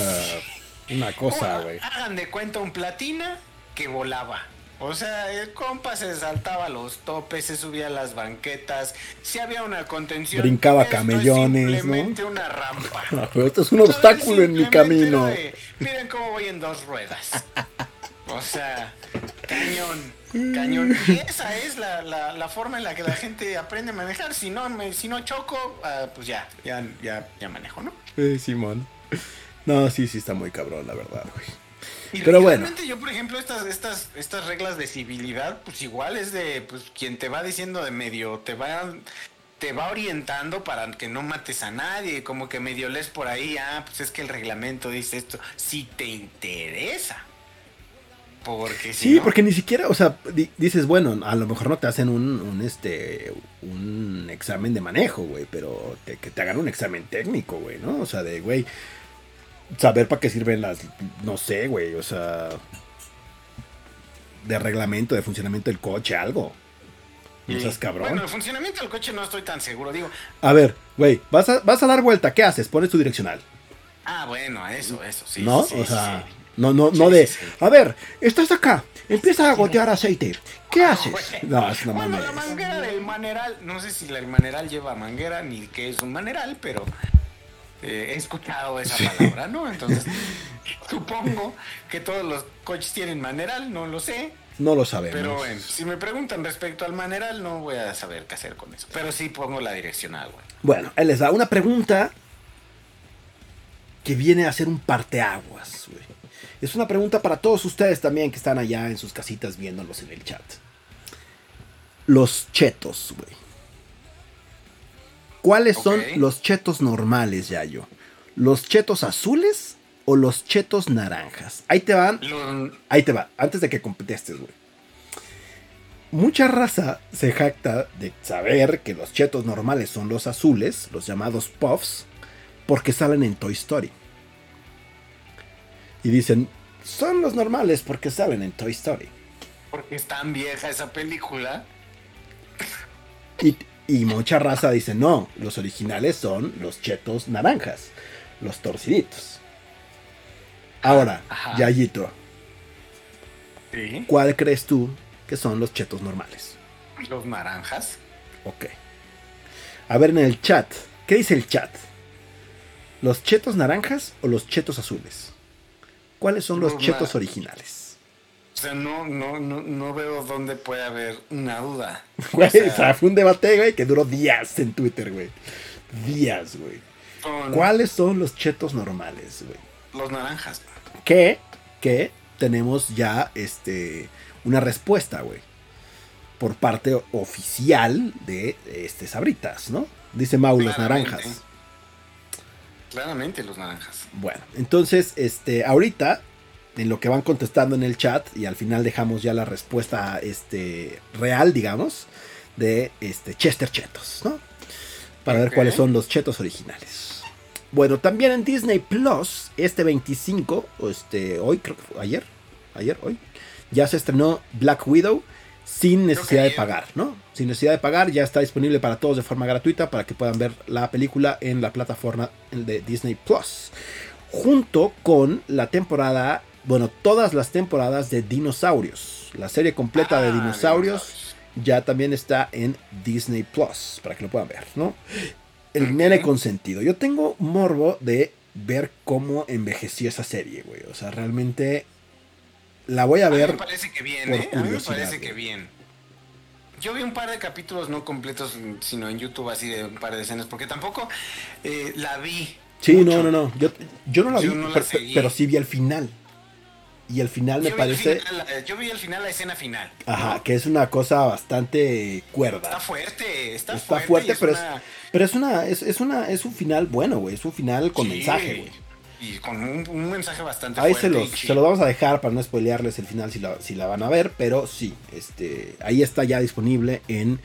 una cosa, güey. Hagan de cuenta un platina que volaba. O sea, el compa se saltaba los topes, se subía a las banquetas, si había una contención. Brincaba esto es camellones, ¿no? simplemente una rampa. Ah, pero esto es un obstáculo en mi simplemente camino. de, Miren cómo voy en dos ruedas. O sea, cañón, cañón. Y esa es la, la- la forma en la que la gente aprende a manejar. Si no, me- si no choco, ah, pues ya, ya, ya, ya manejo, ¿no? Eh, Simón. No, sí, sí está muy cabrón, la verdad, güey. Y Pero bueno. yo, por ejemplo, estas, estas, estas reglas de civilidad, pues igual es de, pues quien te va diciendo de medio, te va, te va orientando para que no mates a nadie, como que medio lees por ahí, ah, pues es que el reglamento dice esto, si te interesa. Porque si Sí, no- porque ni siquiera, o sea, di- dices, bueno, a lo mejor no te hacen un, un, este, un examen de manejo, güey, pero te- que te hagan un examen técnico, güey, ¿no? O sea, de, güey, saber para qué sirven las, no sé, güey, o sea, de reglamento, de funcionamiento del coche, algo. No seas cabrón. Bueno, el funcionamiento del coche no estoy tan seguro, digo, A ver, güey, vas a, vas a dar vuelta, ¿qué haces? Pones tu direccional, ah, bueno, eso, eso, sí. ¿no? sí, o sea, sí. no, no, no de, a ver, estás acá, empieza a gotear aceite, ¿qué Ah, haces? güey. No, es una Bueno, la manguera del maneral, no sé si la- el maneral lleva manguera ni qué es un maneral, pero eh, he escuchado esa palabra, ¿no? Entonces, supongo que todos los coches tienen maneral, no lo sé, No lo sabemos. pero bueno, si me preguntan respecto al maneral, no voy a saber qué hacer con eso, pero sí pongo la direccional, güey. Bueno, él les da una pregunta que viene a ser un parteaguas, güey. Es una pregunta para todos ustedes también que están allá en sus casitas viéndolos en el chat. Los chetos, güey. ¿Cuáles son los chetos normales, Yayo? ¿Los chetos azules o los chetos naranjas? Ahí te van Ahí te va, antes de que contestes, güey. Mucha raza se jacta de saber que los chetos normales son los azules, los llamados puffs, porque salen en Toy Story. Y dicen, son los normales porque salen en Toy Story. porque es tan vieja esa película. Y, y mucha raza dice, no, los originales son los chetos naranjas, los torciditos. Ahora, Ajá. Yayito, Sí. ¿Cuál crees tú que son los chetos normales? Los naranjas. Ok. A ver en el chat. ¿Qué dice el chat? ¿Los chetos naranjas o los chetos azules? ¿Cuáles son los Los chetos na- originales? O sea, no, no, no, no veo dónde puede haber una duda. Güey, O sea, o sea, fue un debate, güey, que duró días en Twitter, güey. Días, güey. son ¿Cuáles son los chetos normales, güey? Los naranjas. Que, que tenemos ya este, una respuesta, güey. Por parte oficial de este Sabritas, ¿no? Dice Mau, los naranjas. Claramente los naranjas. Bueno, entonces, este, ahorita, en lo que van contestando en el chat, y al final dejamos ya la respuesta este, real, digamos, de este, Chester Chetos, ¿no? Para ver cuáles son los chetos originales. Bueno, también en Disney Plus, este 25, o este, hoy, creo que fue ayer, ayer, hoy, ya se estrenó Black Widow sin necesidad de pagar, ¿no? Sin necesidad de pagar, ya está disponible para todos de forma gratuita para que puedan ver la película en la plataforma de Disney Plus. Junto con la temporada, bueno, todas las temporadas de Dinosaurios. La serie completa de Ah, Dinosaurios ya también está en Disney Plus para que lo puedan ver, ¿no? El nene consentido. Yo tengo morbo de ver cómo envejeció esa serie, güey. O sea, realmente la voy a A mí ver. me parece que bien, ¿eh? A mí me parece que bien. Yo vi un par de capítulos no completos, sino en YouTube así de un par de escenas, porque tampoco eh, la vi. Sí, mucho. no, no, no. Yo, yo no la Yo vi, no la pero, pero sí vi el final. Y el final me Yo vi al parece, final, eh, yo vi al final la escena final. ajá, ¿no? que es una cosa bastante cuerda. Está fuerte, está, Está fuerte. fuerte, y es pero es- Pero es una, es, es una, es un final bueno, güey. Es un final con Sí, mensaje, güey. Y con un, un mensaje bastante Ahí fuerte. se chido. se los vamos a dejar para no spoilearles el final si la, si la van a ver, pero sí, este, ahí está ya disponible en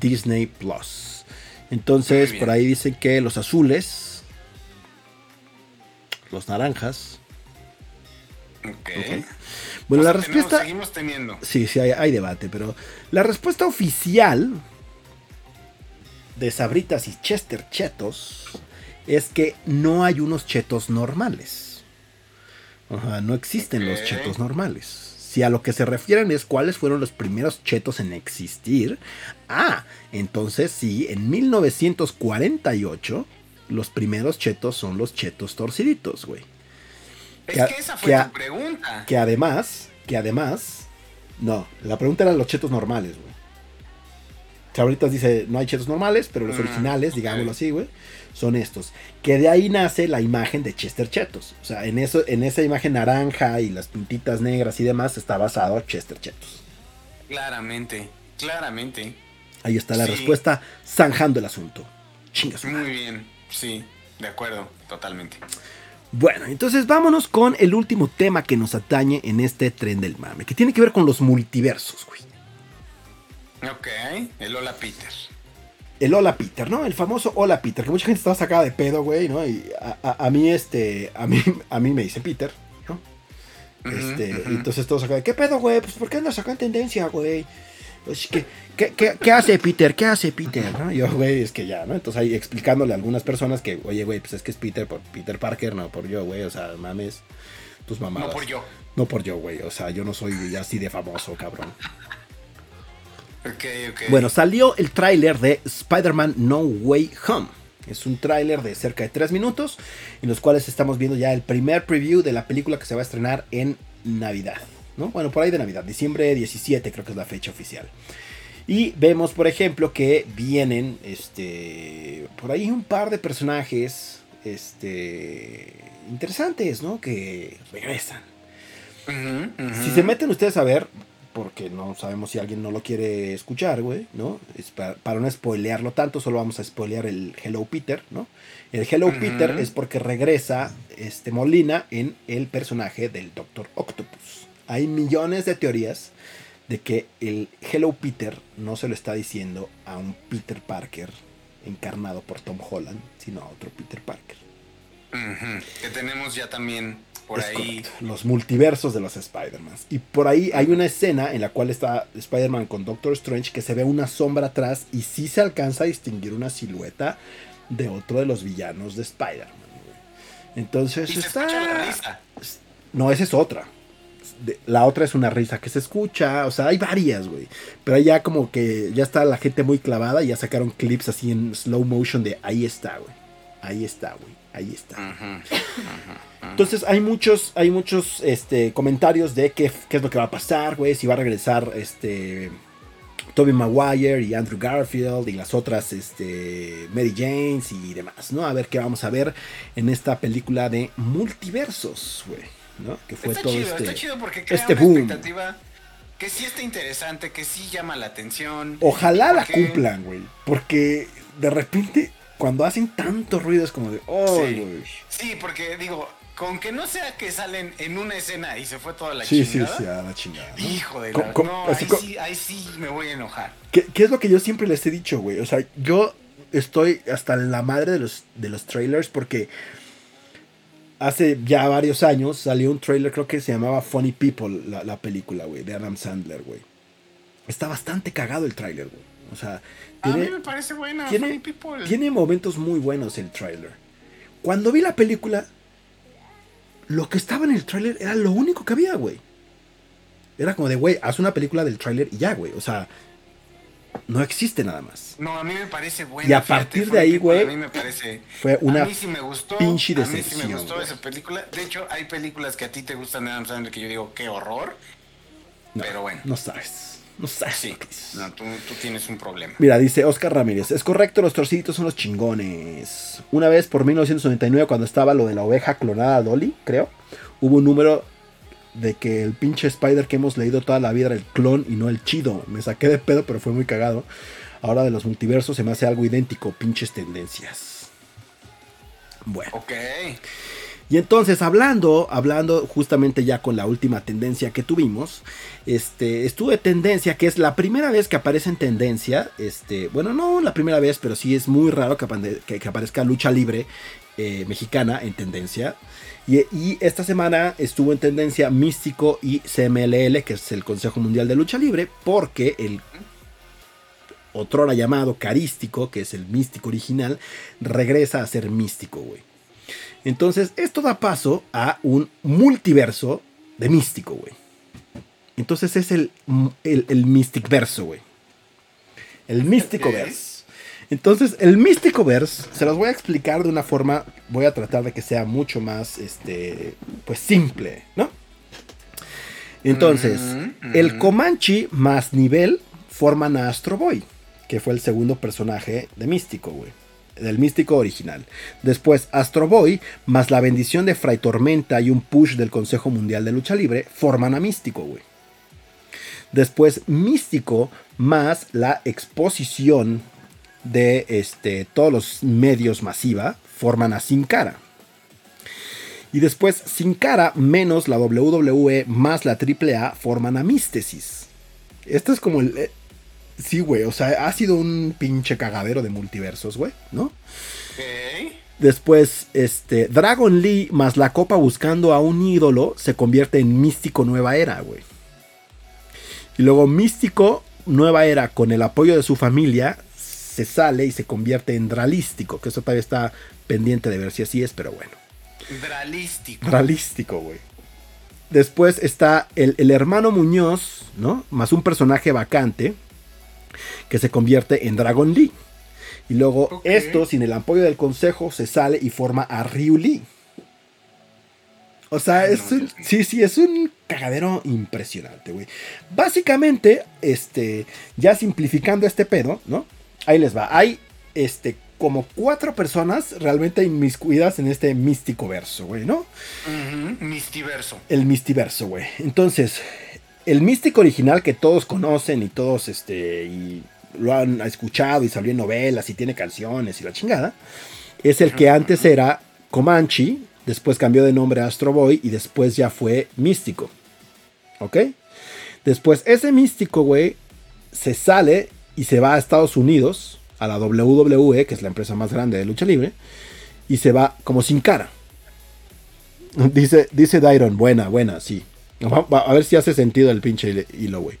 Disney Plus. Entonces, por ahí dicen que los azules, los naranjas. Ok. ok. Bueno, O la tenemos- respuesta. seguimos teniendo. Sí, sí, hay, hay debate, pero la respuesta oficial de Sabritas y Chester Chetos es que no hay unos chetos normales. Ajá, no existen los chetos normales. Si a lo que se refieren es cuáles fueron los primeros chetos en existir, ah, entonces sí, en 1948 los primeros chetos son los chetos torciditos, güey. Es Que a- que esa fue a- tu pregunta. Que además, que además, no, la pregunta era los chetos normales, güey. Sabritas dice, no hay chetos normales, pero los Mm, originales, digámoslo así, güey, son estos. Que de ahí nace la imagen de Chester Chetos. O sea, en, eso, en esa imagen naranja y las puntitas negras y demás está basado Chester Chetos. Claramente, claramente. Ahí está la Sí. respuesta, zanjando el asunto. Chingas. Muy bien, sí, de acuerdo, totalmente. Bueno, entonces vámonos con el último tema que nos atañe en este tren del mame, que tiene que ver con los multiversos, güey. Ok, el Hola Peter. el Hola Peter, ¿no? El famoso Hola Peter, que mucha gente estaba sacada de pedo, güey, ¿no? Y a, a- a mí, este, a mí, a mí me dice Peter, ¿no? Este, entonces todos acá, ¿qué pedo, güey? Pues, ¿por qué andas acá en tendencia, güey? Pues, ¿qué, qué, qué, qué hace Peter? ¿Qué hace Peter? ¿no? Yo, güey, es que ya, ¿no? Entonces ahí explicándole a algunas personas que, oye, güey, pues es que es Peter por Peter Parker, no por yo, güey, o sea, mames, tus mamadas. No por yo. No por yo, güey, o sea, yo no soy así de famoso, cabrón. Ok, ok. Bueno, salió el tráiler de Spider-Man No Way Home. Es un tráiler de cerca de 3 minutos, en los cuales estamos viendo ya el primer preview de la película que se va a estrenar en Navidad. ¿No? Bueno, por ahí de Navidad, diciembre 17 creo que es la fecha oficial. Y vemos, por ejemplo, que vienen este, por ahí un par de personajes este, interesantes, ¿no? Que regresan. Si se meten ustedes a ver, porque no sabemos si alguien no lo quiere escuchar, güey, ¿no? Es para, para no spoilearlo tanto, solo vamos a spoilear el Hello Peter, ¿no? El Hello. Peter es porque regresa este Molina en el personaje del Doctor Octopus. Hay millones de teorías de que el Hello Peter no se lo está diciendo a un Peter Parker encarnado por Tom Holland, sino a otro Peter Parker. Que tenemos ya también por Es ahí. correcto, Los multiversos de los Spider-Man. Y por ahí hay una escena en la cual está Spider-Man con Doctor Strange que se ve una sombra atrás y sí se alcanza a distinguir una silueta de otro de los villanos de Spider-Man. Entonces Y se está... escucha la risa. No, esa es otra. La otra es una risa que se escucha, o sea, hay varias, güey. Pero ya como que ya está la gente muy clavada y ya sacaron clips así en slow motion de ahí está, güey. Ahí está, güey. Ahí está. Entonces hay muchos, hay muchos este, comentarios de qué, qué es lo que va a pasar, güey. Si va a regresar este Toby Maguire y Andrew Garfield y las otras este, Mary Janes y demás, ¿no? A ver qué vamos a ver en esta película de multiversos, güey, ¿no? Que fue está todo chido, este, está chido porque crea este una boom. expectativa que sí está interesante, que sí llama la atención. Ojalá la cumplan, güey, porque de repente cuando hacen tanto ruido es como de, oh, sí. sí, porque digo, con que no sea que salen en una escena y se fue toda la chingada. Sí, sí, sí, a la chingada. Hijo de la... no, ahí, sí, ahí sí me voy a enojar. ¿Qué, ¿Qué, es lo que yo siempre les he dicho, güey? O sea, yo estoy hasta la madre de los, de los trailers porque hace ya varios años salió un trailer, creo que se llamaba Funny People, la, la película, güey, de Adam Sandler, güey. Está bastante cagado el trailer, güey. O sea, tiene, a mí me parece buena, tiene, Funny People. Tiene momentos muy buenos el trailer. Cuando vi la película, lo que estaba en el tráiler era lo único que había, güey. Era como de, güey, haz una película del tráiler y ya, güey. O sea, no existe nada más. No, a mí me parece bueno. Y a partir de ahí, güey, fue una a mí sí me gustó, pinche decepción. A mí sí me gustó esa película. De hecho, hay películas que a ti te gustan de Adam Sandler que yo digo, qué horror. pero bueno. No sabes. No sabes. Sí. No, tú, tú, tienes un problema. Mira, dice Oscar Ramírez. Es correcto, los torciditos son los chingones. Una vez por 1999, cuando estaba lo de la oveja clonada Dolly, creo hubo un número de que el pinche Spider que hemos leído toda la vida era el clon y no el chido. Me saqué de pedo, pero fue muy cagado. Ahora de los multiversos se me hace algo idéntico, pinches tendencias. Bueno. Ok. Y entonces, hablando, hablando justamente ya con la última tendencia que tuvimos, este, estuve tendencia, que es la primera vez que aparece en tendencia, este, bueno, no la primera vez, pero sí es muy raro que, que, aparezca lucha libre eh, mexicana en tendencia. Y, esta semana estuvo en tendencia Místico y CMLL, que es el Consejo Mundial de Lucha Libre, porque el otro llamado Carístico, que es el místico original, regresa a ser místico, güey. Entonces, esto da paso a un multiverso de místico, güey. Entonces es el, el, el Mystic Verso, güey. El Místico Verso. Entonces, el Místico Verse se los voy a explicar de una forma, voy a tratar de que sea mucho más, este, pues simple, ¿no? Entonces, mm, el mm. Comanche más nivel forman a Astro Boy, que fue el segundo personaje de Místico, güey. Del místico original. Después, Astro Boy, más la bendición de Fray Tormenta y un push del Consejo Mundial de Lucha Libre, forman a Místico, güey. Después, Místico más la exposición de este, todos los medios masiva forman a Sin Cara. Y después Sin Cara menos la WWE más la AAA forman a Místesis. Esto es como el... Eh, sí, güey, o sea, ha sido un pinche cagadero de multiversos, güey, ¿no? Después, este, Dragon Lee más la copa buscando a un ídolo se convierte en Místico Nueva Era, güey. Y luego Místico Nueva Era con el apoyo de su familia se sale y se convierte en dralístico, que eso todavía está pendiente de ver si así es, pero bueno. Dralístico. Dralístico, güey. Después está el, hermano Muñoz, ¿no? Más un personaje vacante que se convierte en Dragon Lee. Y luego esto, sin el apoyo del consejo, se sale y forma a Ryu Lee. O sea, es un, sí, sí, es un cagadero impresionante, güey. Básicamente, este, ya simplificando este pedo, ¿no? Ahí les va. Hay este como cuatro personas realmente inmiscuidas en este místico verso, güey, ¿no? mistiverso. El mistiverso, güey. Entonces, el místico original que todos conocen y todos este y lo han escuchado y salió en novelas y tiene canciones y la chingada, es el que antes era Comanche, después cambió de nombre a Astro Boy y después ya fue místico. ¿Ok? Después ese místico, güey, se sale y se va a Estados Unidos, a la WWE, que es la empresa más grande de lucha libre, y se va como sin cara. Dice, dice Dairon, buena, buena, sí. A ver si hace sentido el pinche hilo, güey.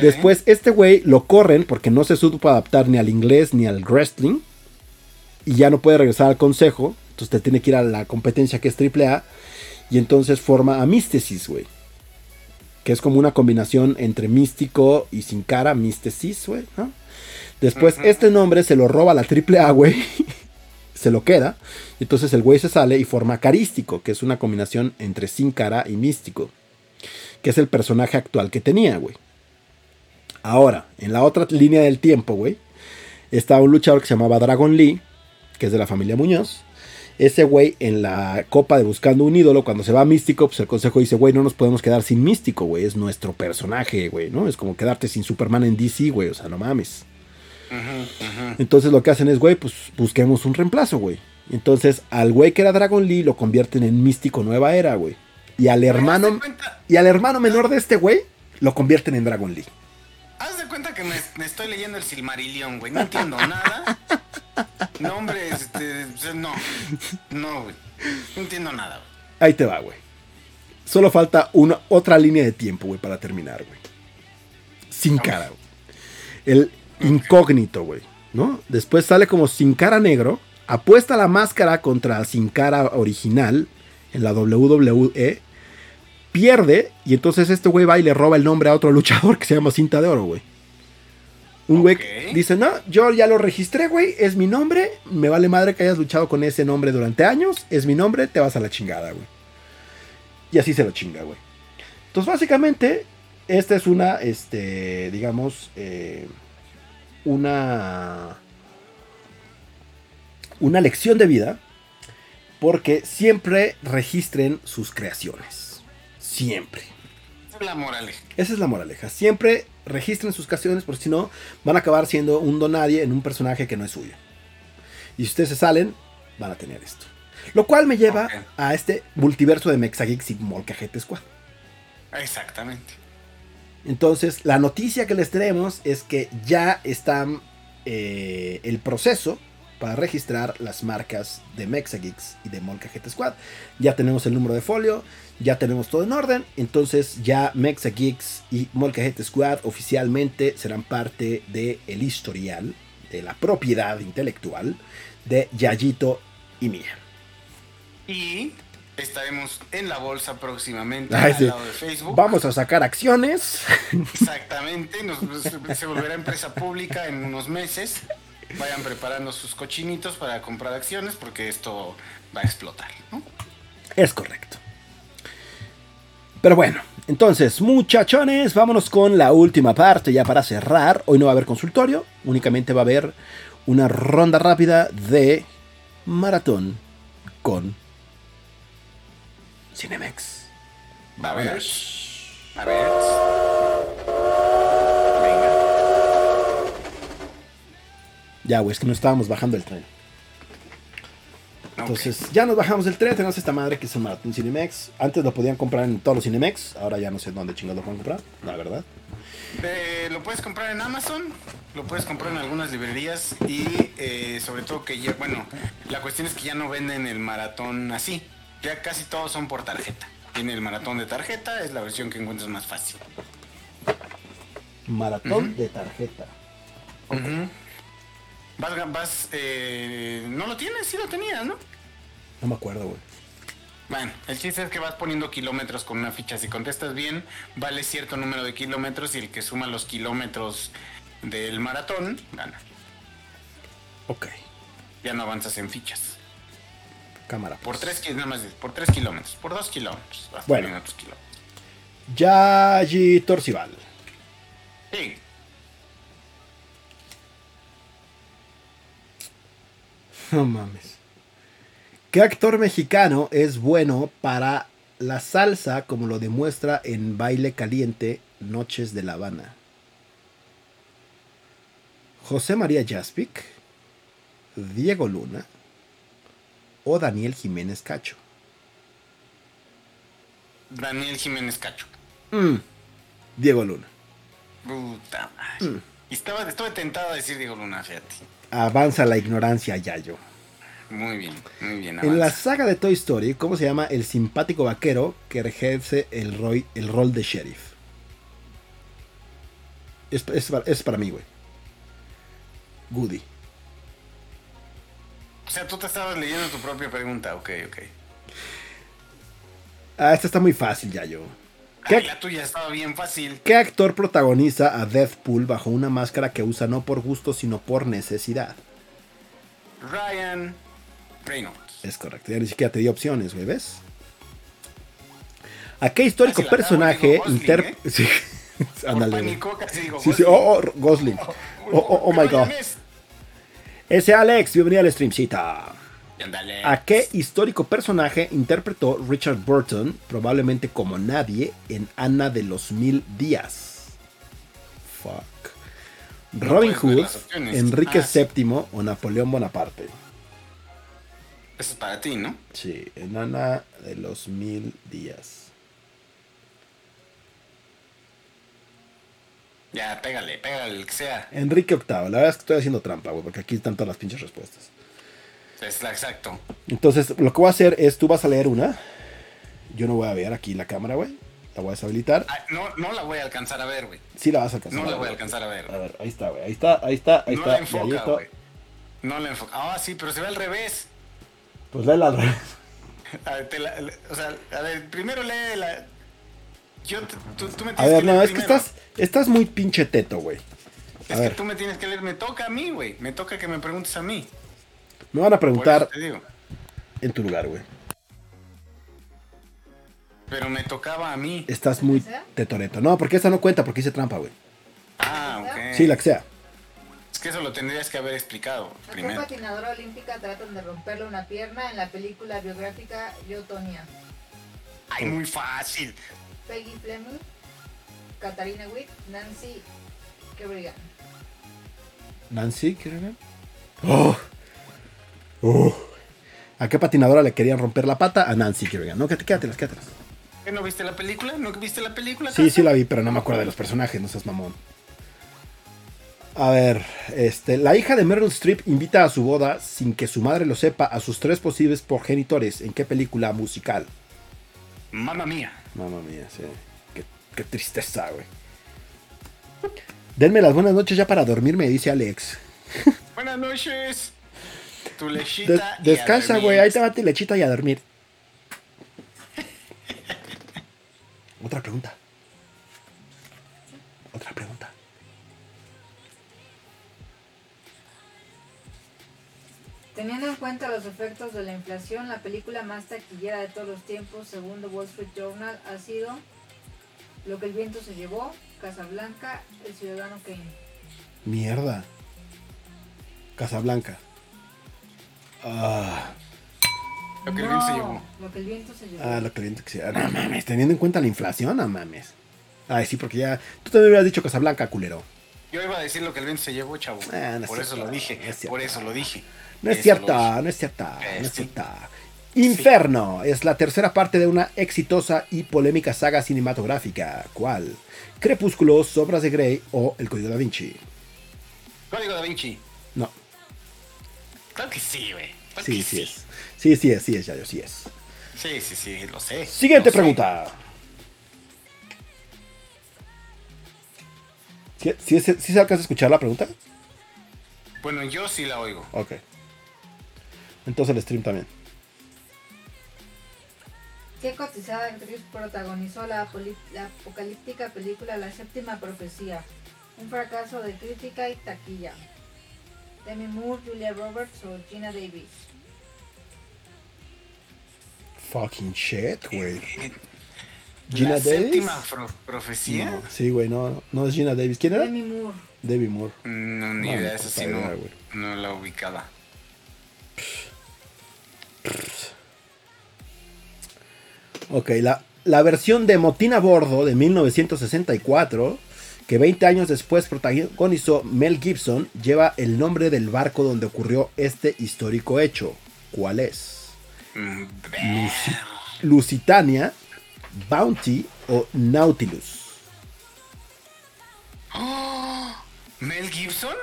Después, este güey lo corren porque no se supo adaptar ni al inglés ni al wrestling. Y ya no puede regresar al consejo. Entonces te tiene que ir a la competencia que es AAA. Y entonces forma a Místesis, güey. Que es como una combinación entre místico y sin cara, Mysticis, güey, ¿no? Después, este nombre se lo roba la triple A, güey. se lo queda. Entonces el güey se sale y forma Carístico, que es una combinación entre sin cara y místico. Que es el personaje actual que tenía, güey. Ahora, en la otra línea del tiempo, güey, estaba un luchador que se llamaba Dragon Lee, que es de la familia Muñoz. Ese güey en la copa de Buscando un ídolo, cuando se va a Místico, pues el consejo dice, güey, no nos podemos quedar sin Místico, güey, es nuestro personaje, güey, ¿no? Es como quedarte sin Superman en DC, güey, o sea, no mames. Entonces lo que hacen es, güey, pues busquemos un reemplazo, güey. Entonces al güey que era Dragon Lee lo convierten en Místico Nueva Era, güey. Y al hermano y al hermano menor de este güey lo convierten en Dragon Lee. Haz de cuenta que me, estoy leyendo el Silmarillion, güey. No entiendo nada. No, hombre, este, no. No, güey. No entiendo nada, güey. Ahí te va, güey. Solo falta una otra línea de tiempo, güey, para terminar, güey. Sin cara, güey. El incógnito, güey. ¿No? Después sale como sin cara negro. Apuesta la máscara contra sin cara original en la WWE. Pierde. Y entonces este güey va y le roba el nombre a otro luchador que se llama Cinta de Oro, güey. Un güey dice, no, yo ya lo registré, güey, es mi nombre, me vale madre que hayas luchado con ese nombre durante años, es mi nombre, te vas a la chingada, güey. Y así se lo chinga, güey. Entonces, básicamente, esta es una, este, digamos, eh, una, una lección de vida, porque siempre registren sus creaciones. Siempre. La moraleja. Esa es la moraleja. Siempre registren sus creaciones, porque si no, van a acabar siendo un donadie en un personaje que no es suyo. Y si ustedes se salen, van a tener esto. Lo cual me lleva a este multiverso de Mexagix y Molcajete Squad. Exactamente. Entonces, la noticia que les tenemos es que ya está eh, el proceso para registrar las marcas de Mexagix y de Molcajete Squad. Ya tenemos el número de folio, ya tenemos todo en orden. Entonces ya Mexagix y Molcajete Squad oficialmente serán parte del el historial de la propiedad intelectual de Yayito y Mía. Y estaremos en la bolsa próximamente al lado de Facebook. Vamos a sacar acciones. Exactamente, se volverá empresa pública en unos meses. Vayan preparando sus cochinitos para comprar acciones porque esto va a explotar, ¿no? Es correcto. Pero bueno, entonces, muchachones, vámonos con la última parte ya para cerrar. Hoy no va a haber consultorio, únicamente va a haber una ronda rápida de maratón con Cinemex. A ver. A ver. Ya, güey, es que no estábamos bajando el tren. Entonces, ya nos bajamos del tren, tenemos esta madre que es un Maratón Cinemex. Antes lo podían comprar en todos los Cinemex, ahora ya no sé dónde chingados lo pueden comprar, la verdad. Eh, lo puedes comprar en Amazon, lo puedes comprar en algunas librerías y eh, sobre todo que ya, bueno, la cuestión es que ya no venden el maratón así, ya casi todos son por tarjeta. Tiene el maratón de tarjeta, es la versión que encuentras más fácil. Maratón de tarjeta. Vas, vas eh, no lo tienes, sí lo tenías, ¿no? No me acuerdo, güey. Bueno, el chiste es que vas poniendo kilómetros con una ficha. Si contestas bien, vale cierto número de kilómetros y el que suma los kilómetros del maratón gana. Ok. Ya no avanzas en fichas. Cámara. Por pues. tres, nada más, por tres kilómetros, por dos kilómetros. Vas bueno. Kilómetros. Yayi Torcival. Sí. No mames. ¿Qué actor mexicano es bueno para la salsa como lo demuestra en Baile Caliente Noches de La Habana? José María Jaspic, Diego Luna o Daniel Jiménez Cacho. Daniel Jiménez Cacho. Mm, Diego Luna. Puta madre. Mm. Estaba, estuve tentado a decir Diego Luna, fíjate avanza la ignorancia, Yayo. Muy bien, muy bien. En la saga de Toy Story, ¿cómo se llama el simpático vaquero que ejerce el, el rol de sheriff? Es, es, para mí, güey. Goody. O sea, tú te estabas leyendo tu propia pregunta, ok, ok. Ah, esta está muy fácil, Yayo. ¿Qué, Ay, la tuya estaba bien fácil. ¿Qué actor protagoniza a Deathpool bajo una máscara que usa no por gusto, sino por necesidad? Ryan Reynolds. Es correcto, ya ni siquiera te di opciones, güey, ¿ves? ¿A qué histórico acabo, personaje digo Gosling, inter... ¿eh? Sí, ándale, Sí, sí, Gosling. oh, oh, Gosling. Oh, oh, oh my Ryan god. es- Ese Alex, bienvenido al streamcita. ¿A qué histórico personaje interpretó Richard Burton, probablemente como nadie, en Ana de los Mil Días? Fuck. Robin Hood. Enrique Ah, sí. VII o Napoleón Bonaparte. Eso es para ti, ¿no? Sí, en Ana de los Mil Días. Ya, pégale, pégale, el que sea. Enrique VIII. La verdad es que estoy haciendo trampa, güey, porque aquí están todas las pinches respuestas. Es exacto. Entonces, lo que voy a hacer es, tú vas a leer una. Yo no voy a ver aquí la cámara, güey. La voy a deshabilitar. Ah, no, no la voy a alcanzar a ver, güey. Sí la vas a alcanzar. No la ver, voy a alcanzar a ver. A ver, ahí está, güey. Ahí está, ahí está, ahí no está. la enfoca, güey. No la enfoca. Ah, sí, pero se ve al revés. Pues léela al revés. A ver, te la- o sea, a ver, primero lee la. Yo, tú, tú me A tienes ver, que no, leer es que estás, estás muy pinche teto, güey. A Es ver, que tú me tienes que leer, me toca a mí, güey. Me toca que me preguntes a mí. Me van a preguntar eso te digo. en tu lugar, güey. Pero me tocaba a mí. Estás muy tetoreto. No, porque esa no cuenta, porque hice trampa, güey. Ah, ok. Sí, la que sea. Es que eso lo tendrías que haber explicado ¿A qué primero. patinadora olímpica tratan de romperle una pierna en la película biográfica Yo, Tonya? Ay, muy fácil. Peggy Fleming, Katarina Witt, Nancy Kerrigan. Nancy, ¿quieres ver? ¡Oh! ¡Oh! ¿A qué patinadora le querían romper la pata? A Nancy Kerrigan. No, quédate- quédatelas, quédatelas. ¿Qué, ¿No viste la película? ¿No viste la película? Sí, sí la vi, pero no me acuerdo de los personajes, no seas mamón. A ver, este, la hija de Meryl Streep invita a su boda sin que su madre lo sepa a sus tres posibles progenitores. ¿En qué película musical? Mamma mía. Mamma mía, sí. Qué, qué tristeza, güey. Denme las buenas noches ya para dormirme, dice Alex. Buenas noches. Tu Des- y descansa, güey. Ahí te va tu lechita y a dormir. Otra pregunta. Otra pregunta. Teniendo en cuenta los efectos de la inflación, la película más taquillera de todos los tiempos, según The Wall Street Journal, ha sido Lo que el viento se llevó, Casablanca, El Ciudadano Kane. Mierda. Casablanca. Ah, Lo que el viento se llevó. Lo que el viento se llevó. ah, lo que viento que sea. No mames, teniendo en cuenta la inflación, no mames. Ay, sí, porque ya. Tú también hubieras dicho Casablanca, culero. Yo iba a decir lo que el viento se llevó, chavo. Ah, no es por eso lo dije. no es cierto. por eso lo dije. No es cierto, no es cierto, Eh, no es sí. cierto. Inferno es la tercera parte de una exitosa y polémica saga cinematográfica. ¿Cuál? Crepúsculo, Sobras de Grey o El Código da Vinci. Código da Vinci. No, Claro que sí, güey. Claro sí, sí es. Sí, sí es, sí es, Yayo, sí es. Sí, sí, sí, lo sé. Siguiente Lo sé. pregunta. ¿Sí, sí, sí, sí se alcanza a escuchar la pregunta? Bueno, yo sí la oigo. Ok. Entonces el stream también. ¿Qué cotizada actriz protagonizó la apocalíptica película La Séptima Profecía? Un fracaso de crítica y taquilla. Demi Moore, Julia Roberts o Gina Davis. Fucking shit, güey. ¿Gina la Davis? séptima pro- profecía. No, sí, güey, no, no es Gina Davis. ¿Quién era? Demi Moore. Debbie Moore. No, ni No, idea, no, esa sí no, no la ubicaba. Ok, la, la versión de Motín a Bordo de 1964, que 20 años después protagonizó Mel Gibson, lleva el nombre del barco donde ocurrió este histórico hecho. ¿Cuál es? Mm, Lusitania, Bounty o Nautilus. ¿Mel Gibson?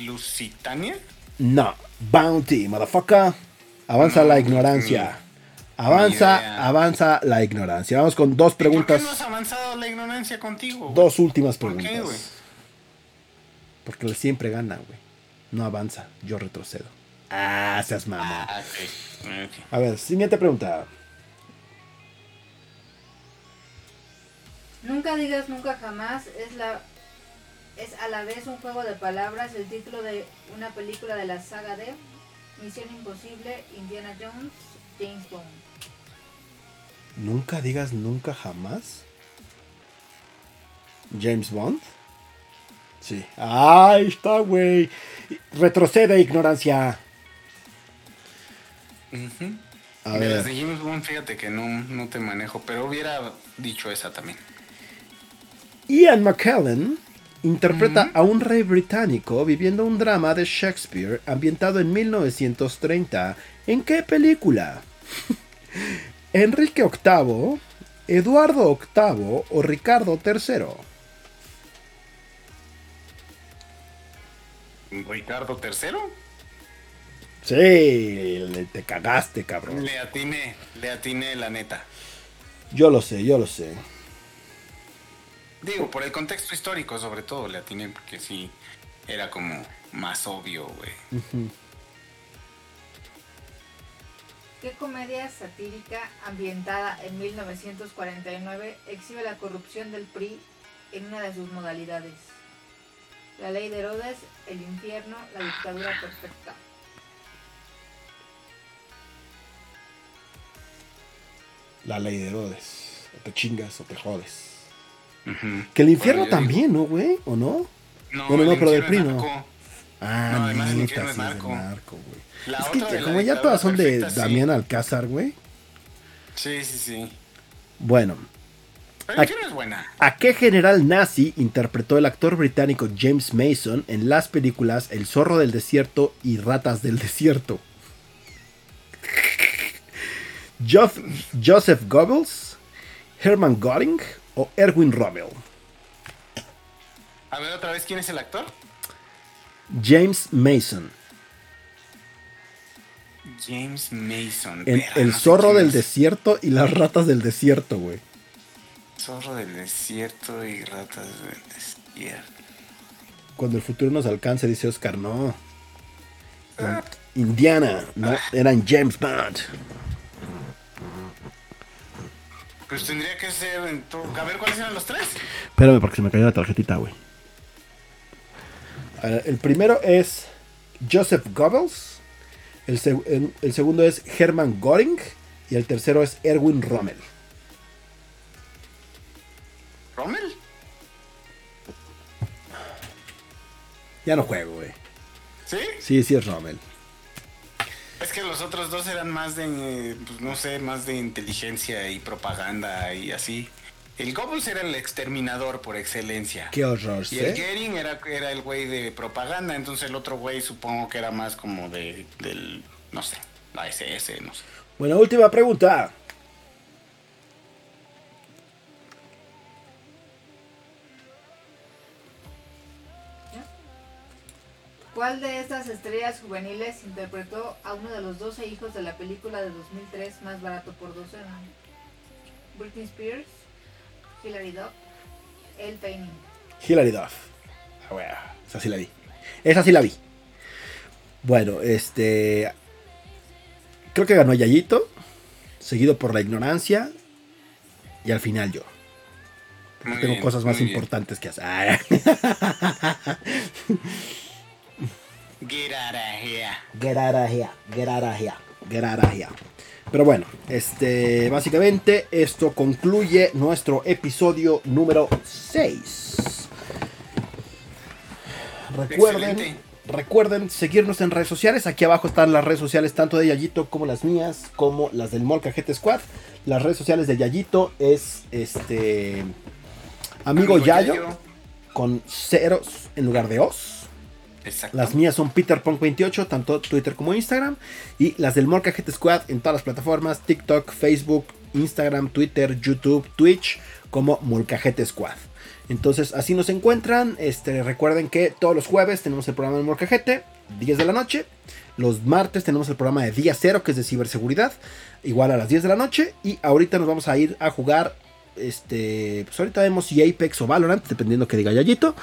¿Lusitania? No, Bounty, motherfucker. Avanza No, la ignorancia. Avanza, avanza la ignorancia. Vamos con dos ¿Por qué preguntas. no has avanzado la ignorancia contigo? Dos últimas ¿Por preguntas. qué, güey? Porque siempre gana, güey. No avanza, yo retrocedo. Ah, seas mamón. Ah. A ver, siguiente pregunta. Nunca digas nunca jamás es la es a la vez un juego de palabras el título de una película de la saga de Misión Imposible, Indiana Jones, James Bond. Nunca digas nunca jamás. James Bond. Sí. Ahí está, güey. Retrocede, ignorancia. A ver. las de James Bond, fíjate que no, no te manejo, pero hubiera dicho esa también. Ian McKellen interpreta a un rey británico viviendo un drama de Shakespeare ambientado en 1930. ¿En qué película? ¿Enrique VIII, Eduardo VIII o Ricardo III? Ricardo III. Sí, te cagaste, cabrón. Le atiné, le atiné la neta. Yo lo sé, yo lo sé. Digo, por el contexto histórico sobre todo le atiné, porque sí, era como más obvio, güey. ¿Qué comedia satírica ambientada en 1949 exhibe la corrupción del PRI en una de sus modalidades? La ley de Herodes, el infierno, la dictadura perfecta. La ley de Herodes. O te chingas o te jodes. Que el infierno Bueno, yo digo- también, ¿no, güey? ¿O no? No, Bueno, no, el pero del PRI no. Ah, No, además el infierno es narco, güey. La es otra que de la como ya todas son de sí. Damián Alcázar, güey. Sí, sí, sí. Bueno, Pero es buena. ¿a qué general nazi interpretó el actor británico James Mason en las películas El zorro del desierto y Ratas del desierto? Joseph Goebbels, Hermann Göring o Erwin Rommel. A ver otra vez, ¿quién es el actor? James Mason James Mason. El no sé zorro del es. desierto y las ratas del desierto, güey. Zorro del desierto y ratas del desierto. Cuando el futuro nos alcance, dice Oscar, no. Indiana, no, eran James Bond. Pues tendría que ser. en to- A ver, ¿cuáles eran los tres? Espérame porque se me cayó la tarjetita, güey. El primero es Joseph Goebbels. El, seg- el- el segundo es Hermann Göring. Y el tercero es Erwin Rommel. ¿Rommel? Ya no juego, güey. ¿Sí? Sí, sí es Rommel. Es que los otros dos eran más de, pues no sé, más de inteligencia y propaganda y así. El Goebbels era el exterminador por excelencia. Qué horror, Y el ¿sí? Goering era, era el güey de propaganda, entonces el otro güey supongo que era más como de, del, no sé, la SS, no sé. Bueno, última pregunta. ¿Cuál de estas estrellas juveniles interpretó a uno de los 12 hijos de la película de 2003 Más barato por docena? Britney Spears, Hilary Duff, Elle Fanning. Hilary Duff. Ah, güey, esa sí la vi. Esa sí la vi. Bueno, este. Creo que ganó Yayito. Seguido por la ignorancia. Y al final yo. Muy Tengo bien, cosas más bien. importantes que hacer. Ah, Get out of here. Get out of here, get out of here, get out of here. Pero bueno, este, básicamente esto concluye nuestro episodio número 6. Recuerden, Excelente. recuerden seguirnos en redes sociales. Aquí abajo están las redes sociales tanto de Yayito como las mías, como las del Molcajete Squad. Las redes sociales de Yayito es este amigo, Yayo con ceros en lugar de os. Las mías son PeterPunk28, tanto Twitter como Instagram. Y las del Molcajete Squad en todas las plataformas: TikTok, Facebook, Instagram, Twitter, YouTube, Twitch, como Molcajete Squad. Entonces, así nos encuentran. Este, recuerden que todos los jueves tenemos el programa de Molcajete, 10 de la noche. Los martes tenemos el programa de Día Cero, que es de ciberseguridad, igual a las 10 de la noche. Y ahorita nos vamos a ir a jugar este, pues ahorita vemos si Apex o Valorant, dependiendo que diga Yayito,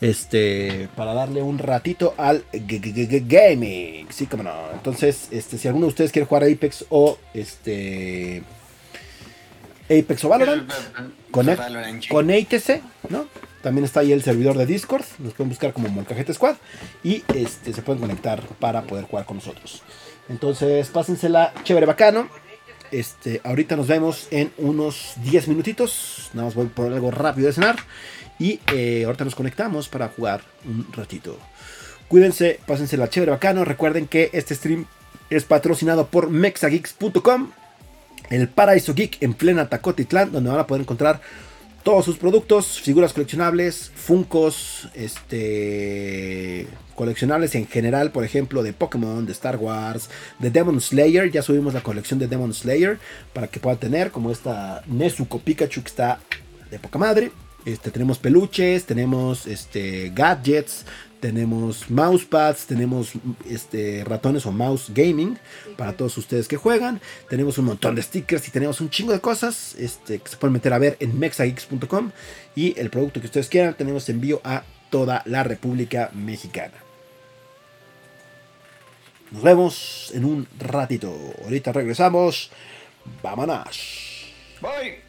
este, para darle un ratito al gaming, sí, como no. Entonces, este, si alguno de ustedes quiere jugar Apex o este Apex o Valorant, conéctese, ¿no? También está ahí el servidor de Discord. Nos pueden buscar como Molcajete Squad. Y este, se pueden conectar para poder jugar con nosotros. Entonces, pásensela chévere, bacano. Este, ahorita nos vemos en unos 10 minutitos. Nada más voy por algo rápido de cenar. Y eh, ahorita nos conectamos para jugar un ratito. Cuídense, pásensela chévere, bacano. Recuerden que este stream es patrocinado por mexageeks.com. El paraíso geek en plena Tacotitlán, donde van a poder encontrar todos sus productos, figuras coleccionables, Funcos, este, coleccionables en general, por ejemplo, de Pokémon, de Star Wars, de Demon Slayer. Ya subimos la colección de Demon Slayer para que puedan tener, como esta Nezuko Pikachu que está de poca madre. Este, tenemos peluches, tenemos este, gadgets, tenemos mousepads, tenemos este, ratones o mouse gaming para todos ustedes que juegan. Tenemos un montón de stickers y tenemos un chingo de cosas este, que se pueden meter a ver en mexageeks.com. Y el producto que ustedes quieran, tenemos envío a toda la República Mexicana. Nos vemos en un ratito. Ahorita regresamos. Vámonos. Bye.